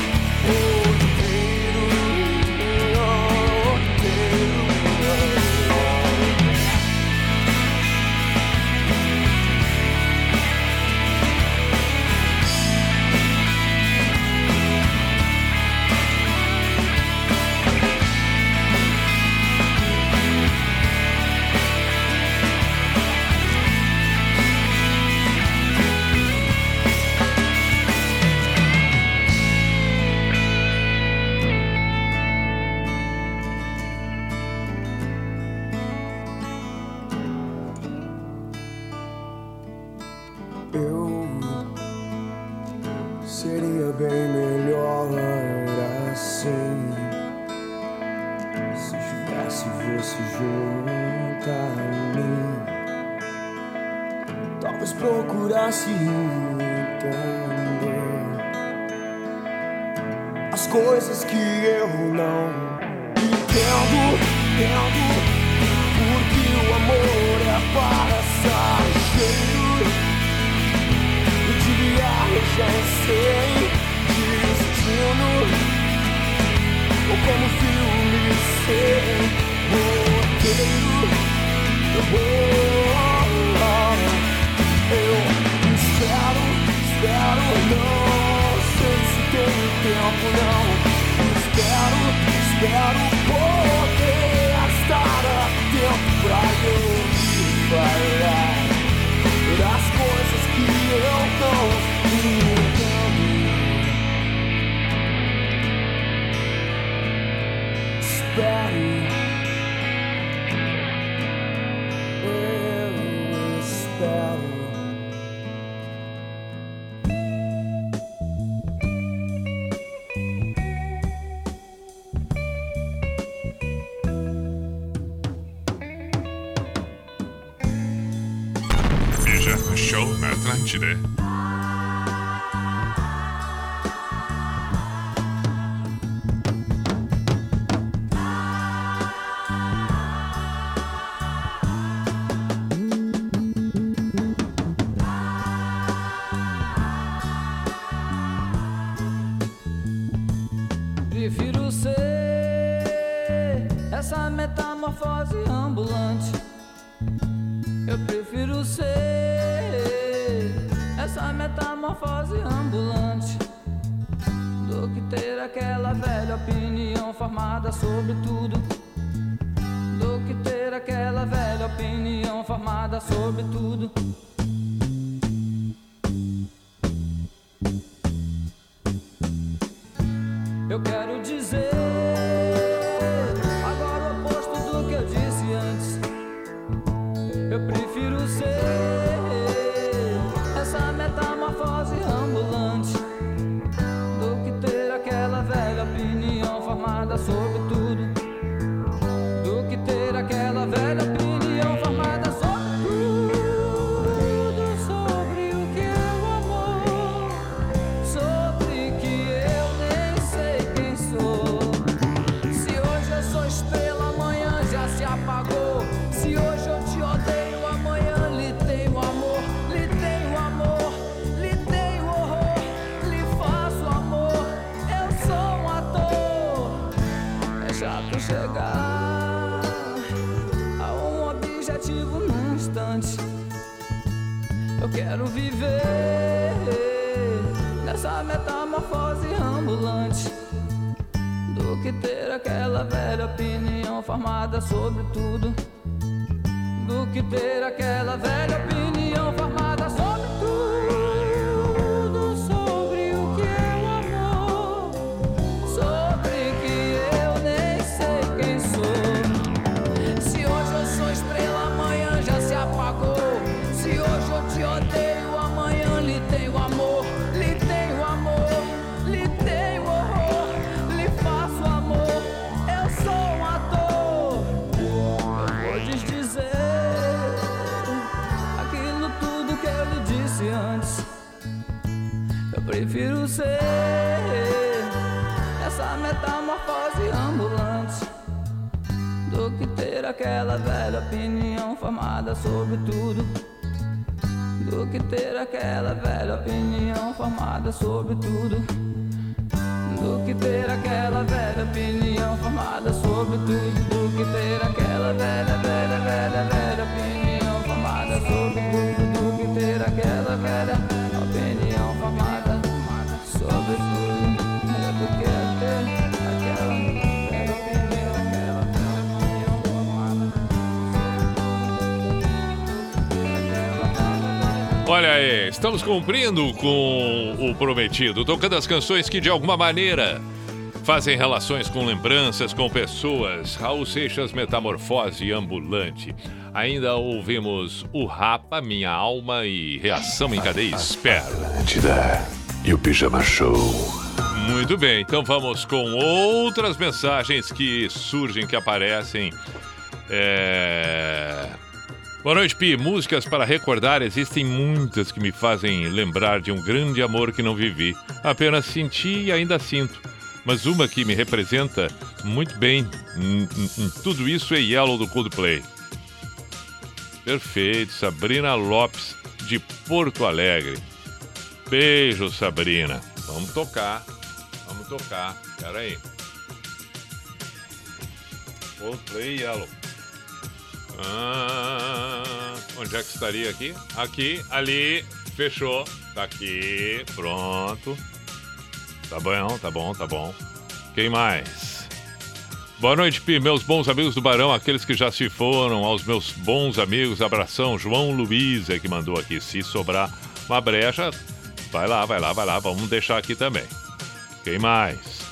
nada sobre tudo do que ter aquela velha opinião. aquela velha opinião formada sobre tudo. Do que ter aquela velha opinião formada sobre tudo. Do que ter aquela velha opinião formada sobre tudo. Do que ter aquela Olha aí, estamos cumprindo com o prometido, tocando as canções que de alguma maneira fazem relações com lembranças, com pessoas. Raul Seixas, Metamorfose Ambulante. Ainda ouvimos O Rapa, Minha Alma e Reação em Cadeia Espera. Atlântida e o Pijama Show. Muito bem, então vamos com outras mensagens que surgem, que aparecem. É Boa noite, Pi. Músicas para recordar existem muitas que me fazem lembrar de um grande amor que não vivi. Apenas senti e ainda sinto. Mas uma que me representa muito bem em, tudo isso é Yellow do Coldplay. Perfeito, Sabrina Lopes de Porto Alegre. Beijo, Sabrina. Vamos tocar. Vamos tocar. Pera aí. Coldplay Yellow. Ah, onde é que estaria aqui? Aqui, ali, fechou. Tá aqui, pronto. Tá bom, tá bom, tá bom. Quem mais? Boa noite, Pi, meus bons amigos do Barão, aqueles que já se foram, aos meus bons amigos, abração, João Luiz é que mandou aqui. Se sobrar uma brecha, vai lá, vai lá, vai lá, vamos deixar aqui também. Quem mais?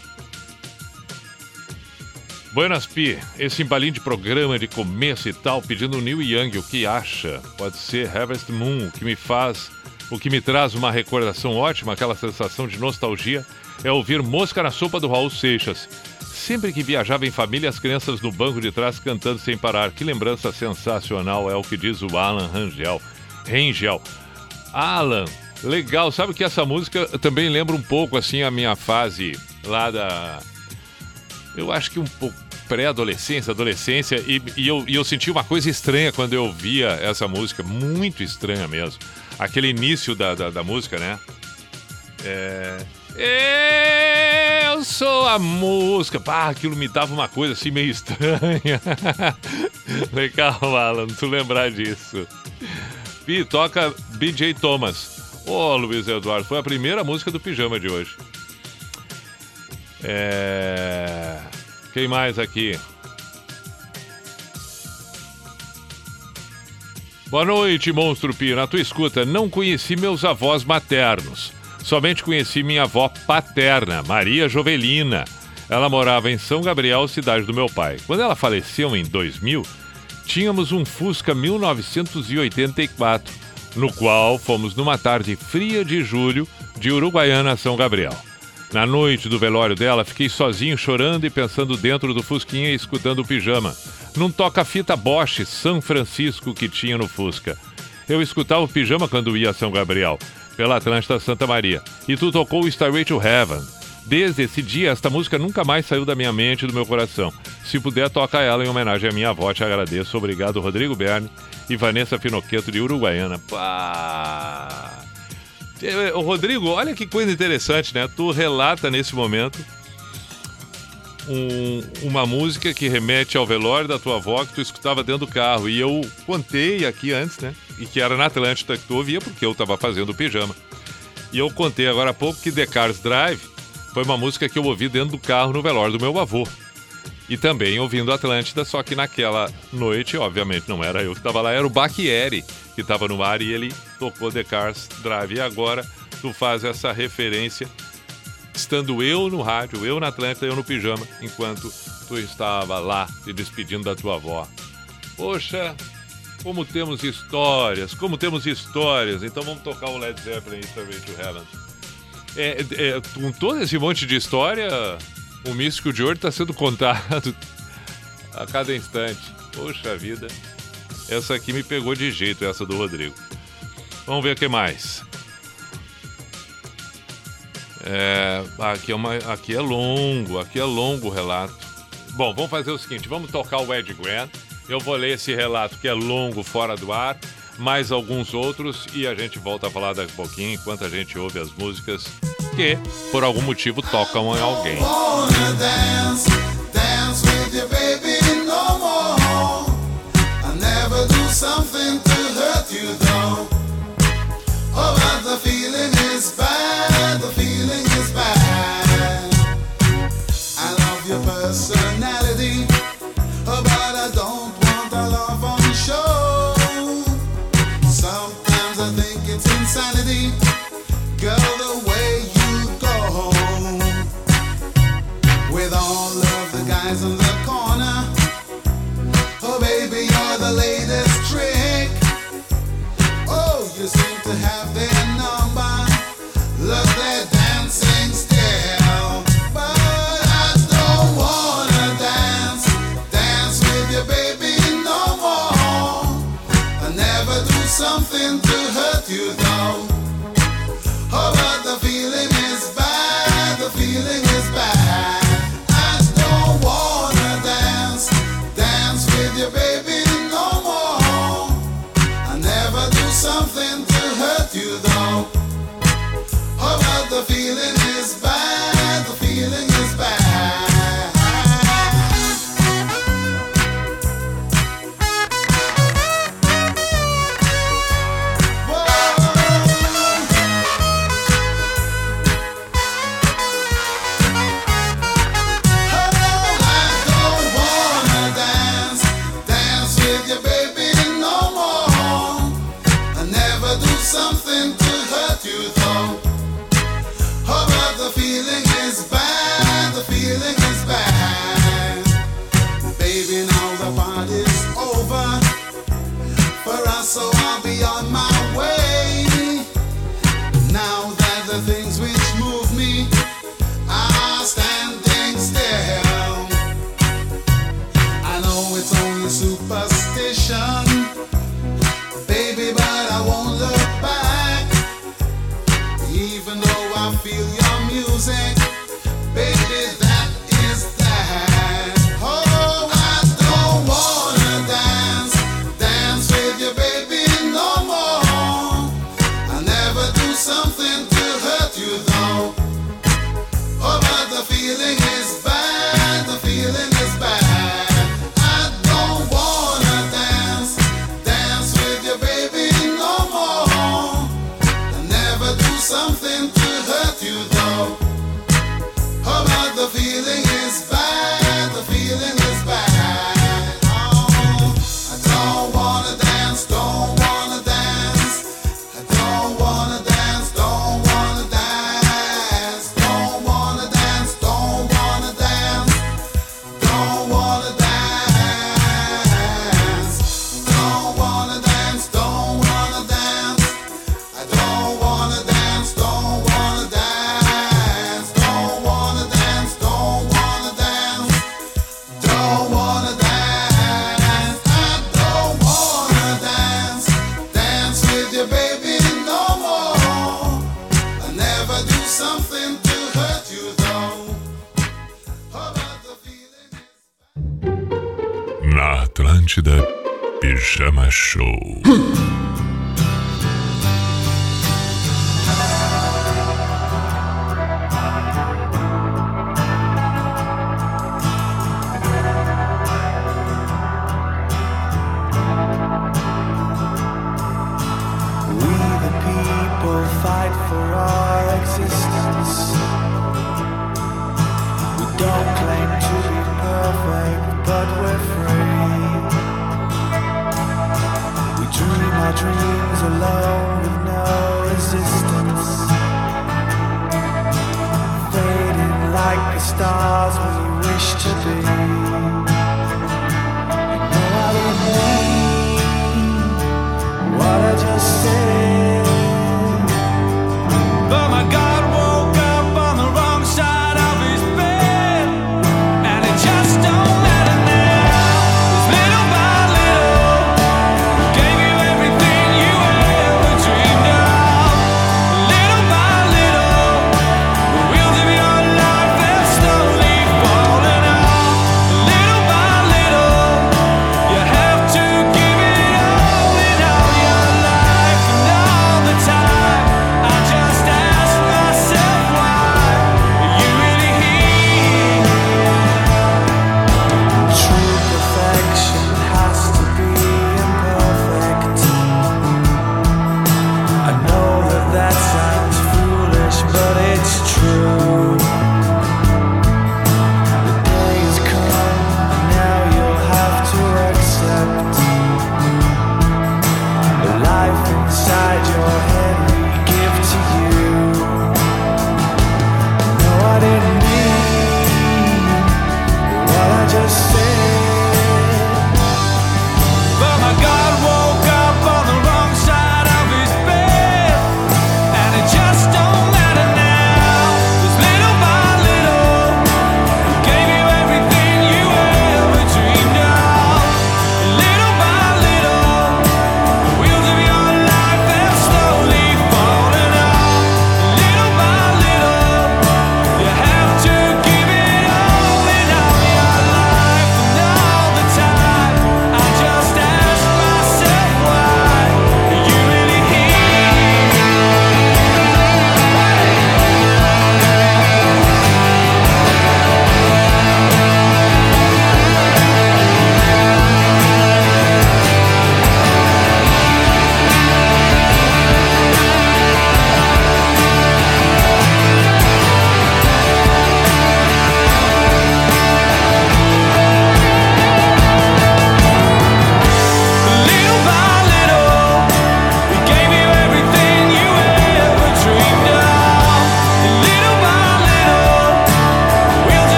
Buenas Pi, esse embalinho de programa de começo e tal, pedindo Neil Young, o que acha? Pode ser Harvest Moon, o que me faz, o que me traz uma recordação ótima, aquela sensação de nostalgia, é ouvir Mosca na Sopa do Raul Seixas. Sempre que viajava em família, as crianças no banco de trás cantando sem parar. Que lembrança sensacional, é o que diz o Alan Rangel. Rangel. Alan, legal. Sabe que essa música também lembra um pouco, assim, a minha fase lá da eu acho que um pouco pré-adolescência, adolescência, e, e eu, e eu senti uma coisa estranha quando eu via essa música, muito estranha mesmo. Aquele início da, da, da música, né? É. Eu sou a música. Pá, aquilo me dava uma coisa assim meio [LAUGHS] estranha. Legal, Alan, tu lembrar disso. Pi, toca BJ Thomas. Ô, Luiz Eduardo, foi a primeira música do pijama de hoje. É... Quem mais aqui? Boa noite, Monstro Pi. Na tua escuta, não conheci meus avós maternos. Somente conheci minha avó paterna, Maria Jovelina. Ela morava em São Gabriel, cidade do meu pai. Quando ela faleceu em 2000, tínhamos um Fusca 1984, no qual fomos numa tarde fria de julho de Uruguaiana a São Gabriel. Na noite do velório dela, fiquei sozinho chorando e pensando dentro do Fusquinha e escutando o pijama. Num toca-fita Bosch São Francisco que tinha no Fusca. Eu escutava o pijama quando ia a São Gabriel, pela Atlântida Santa Maria. E tu tocou o Starway to Heaven. Desde esse dia, esta música nunca mais saiu da minha mente e do meu coração. Se puder, toca ela em homenagem à minha avó, te agradeço. Obrigado, Rodrigo Berni e Vanessa Pinoqueto de Uruguaiana. Pá! Eh, Ô, Rodrigo, olha que coisa interessante, né? Tu relata nesse momento um- uma música que remete ao velório da tua avó que tu escutava dentro do carro. E eu contei aqui antes, né? E que era na Atlântida que tu ouvia, porque eu tava fazendo o pijama. E eu contei agora há pouco que The Cars Drive foi uma música que eu ouvi dentro do carro no velório do meu avô. E também ouvindo Atlântida, só que naquela noite, obviamente, não era eu que estava lá, era o Bacchieri que estava no ar e ele tocou The Cars Drive. E agora tu faz essa referência, estando eu no rádio, eu na Atlântida, eu no pijama, enquanto tu estava lá te despedindo da tua avó. Poxa, como temos histórias, como temos histórias. Então vamos tocar o Led Zeppelin Stairway to Heaven. É, é, com todo esse monte de história, o Místico de Ouro está sendo contado [LAUGHS] a cada instante. Poxa vida. Essa aqui me pegou de jeito, essa do Rodrigo. Vamos ver o que mais. É, aqui, é uma, aqui é longo, aqui é longo o relato. Bom, vamos fazer o seguinte: vamos tocar o Ed Grant. Eu vou ler esse relato que é longo fora do ar, mais alguns outros, e a gente volta a falar daqui a pouquinho enquanto a gente ouve as músicas que, por algum motivo, tocam em alguém. Dance, dance baby something to hurt you though. Oh, but the feeling the feeling is bad,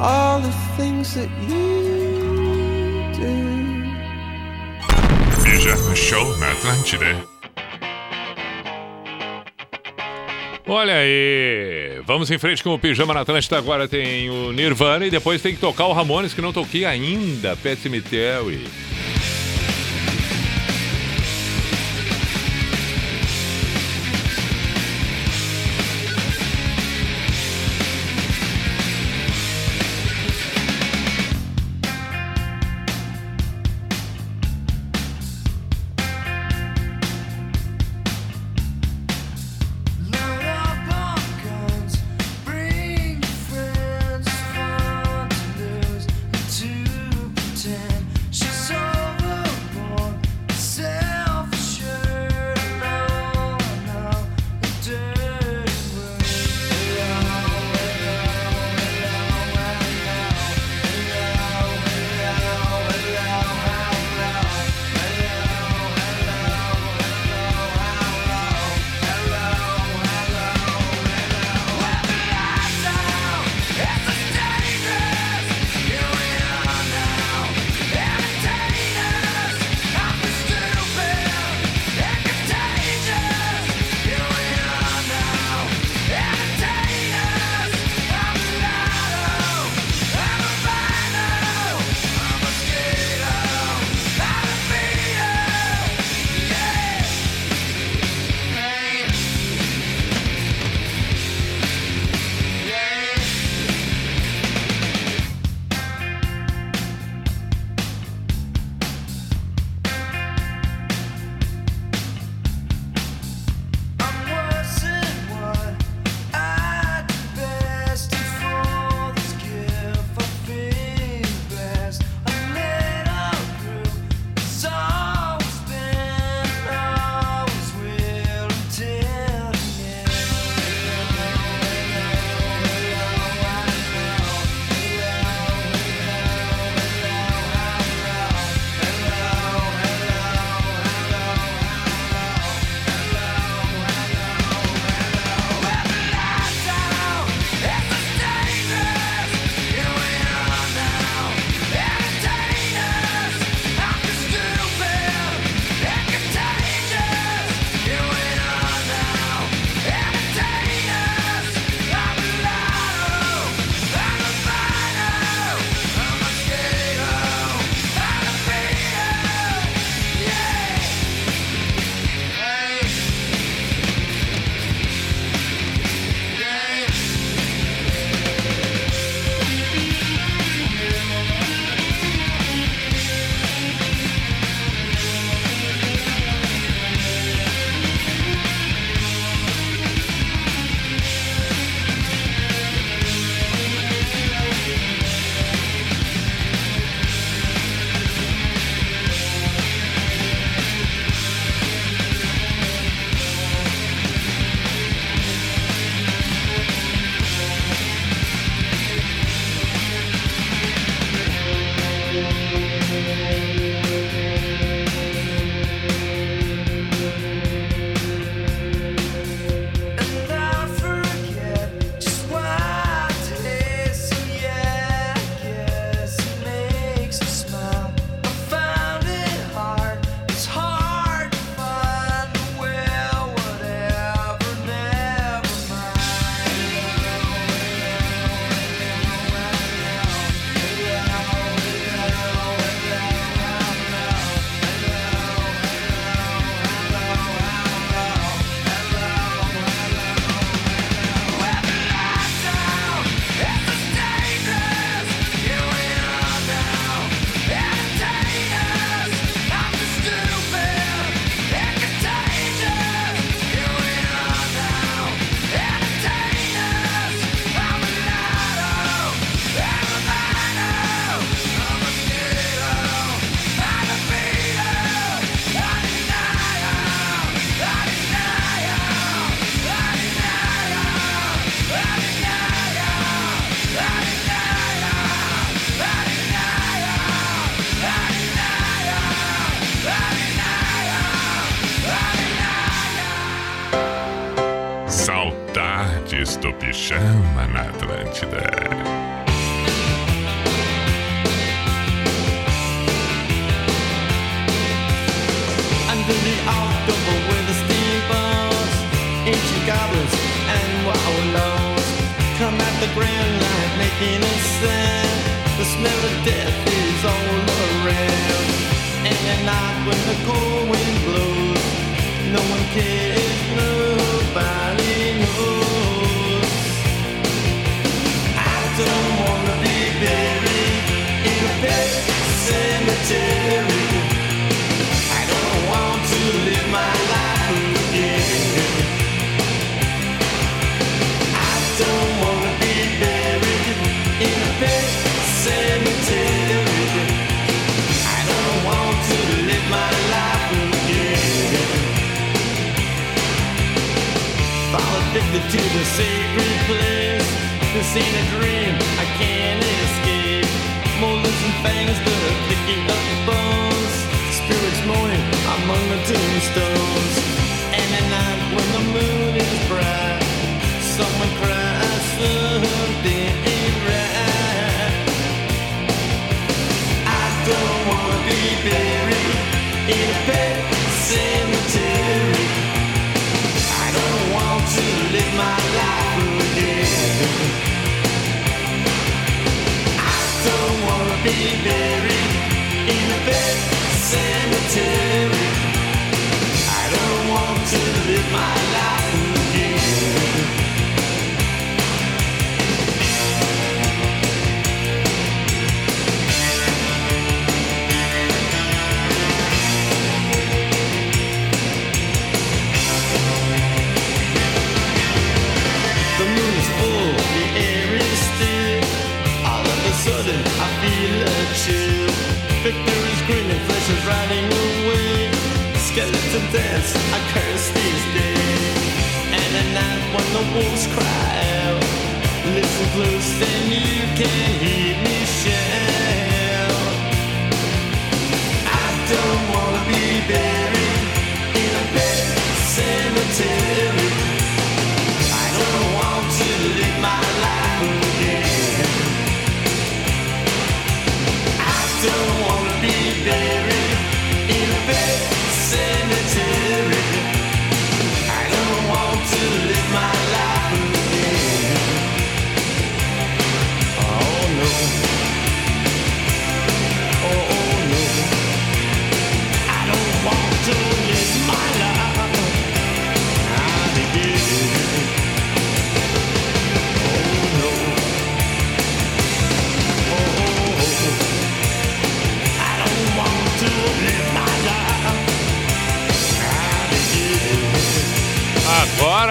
all the things that you do. Inverno Show na Atlântida. Olha aí, vamos em frente com o Pijama na Atlântida. Agora tem o Nirvana e depois tem que tocar o Ramones, que não toquei ainda, Pet Cemetery.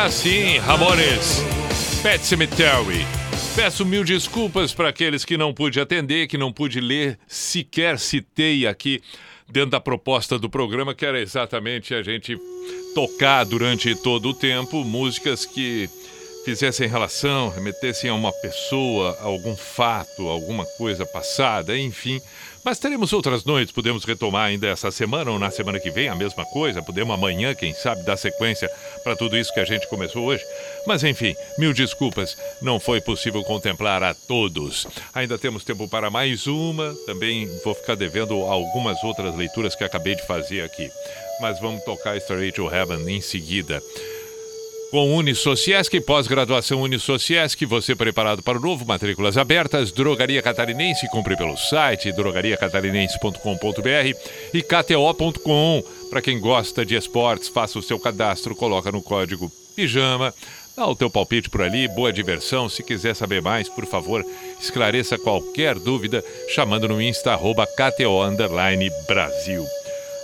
Sim, Ramones. Pet Cemetery. Peço mil desculpas para aqueles que não pude atender, que não pude ler, sequer citei aqui dentro da proposta do programa, que era exatamente a gente tocar durante todo o tempo músicas que fizessem relação, remetessem a uma pessoa, a algum fato, alguma coisa passada, enfim. Mas teremos outras noites, podemos retomar ainda essa semana ou na semana que vem a mesma coisa, podemos amanhã, quem sabe, dar sequência para tudo isso que a gente começou hoje. Mas enfim, mil desculpas, não foi possível contemplar a todos. Ainda temos tempo para mais uma, também vou ficar devendo algumas outras leituras que acabei de fazer aqui. Mas vamos tocar Straight to Heaven em seguida. Com Unisociesc, pós-graduação Unisociesc, você preparado para o novo, matrículas abertas, Drogaria Catarinense, compre pelo site drogariacatarinense.com.br e kto.com. Para quem gosta de esportes, faça o seu cadastro, coloca no código PIJAMA, dá o teu palpite por ali, boa diversão. Se quiser saber mais, por favor, esclareça qualquer dúvida chamando no Insta, arroba KTO Brasil.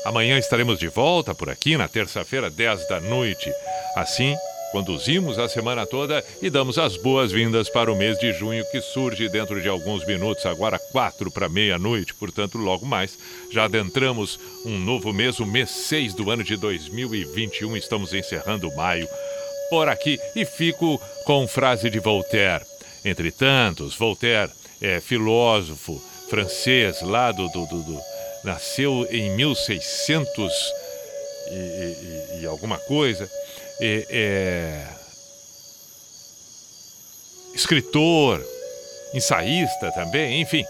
Amanhã estaremos de volta por aqui na terça-feira, 10 da noite. Assim, conduzimos a semana toda e damos as boas-vindas para o mês de junho que surge dentro de alguns minutos, agora quatro para meia-noite, portanto, logo mais, já adentramos um novo mês, o mês 6 do ano de 2021, estamos encerrando maio por aqui e fico com frase de Voltaire. Entre tantos, Voltaire é filósofo francês lá do, do, do, do nasceu em 1600 e, e, e alguma coisa é, é, escritor, ensaísta também, enfim.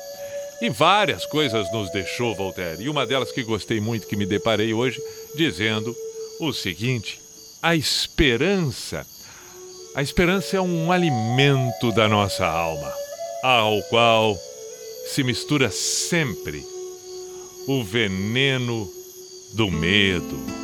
E várias coisas nos deixou Voltaire. E uma delas que gostei muito, que me deparei hoje, dizendo o seguinte: a esperança. A esperança é um alimento da nossa alma, ao qual se mistura sempre o veneno do medo.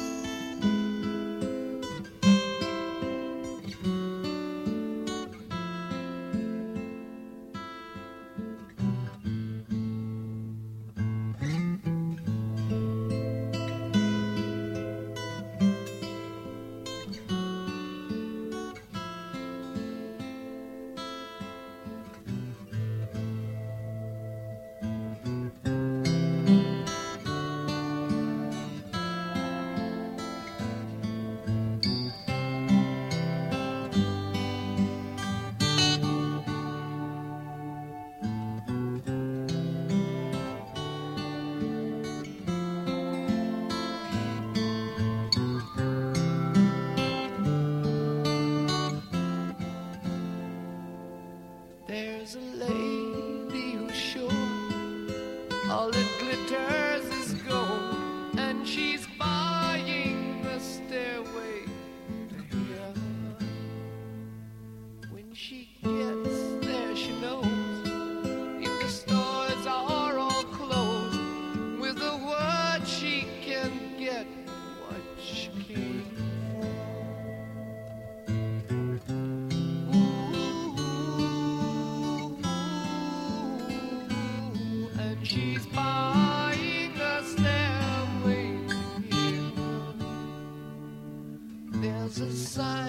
All that glitters is gold, and she's side.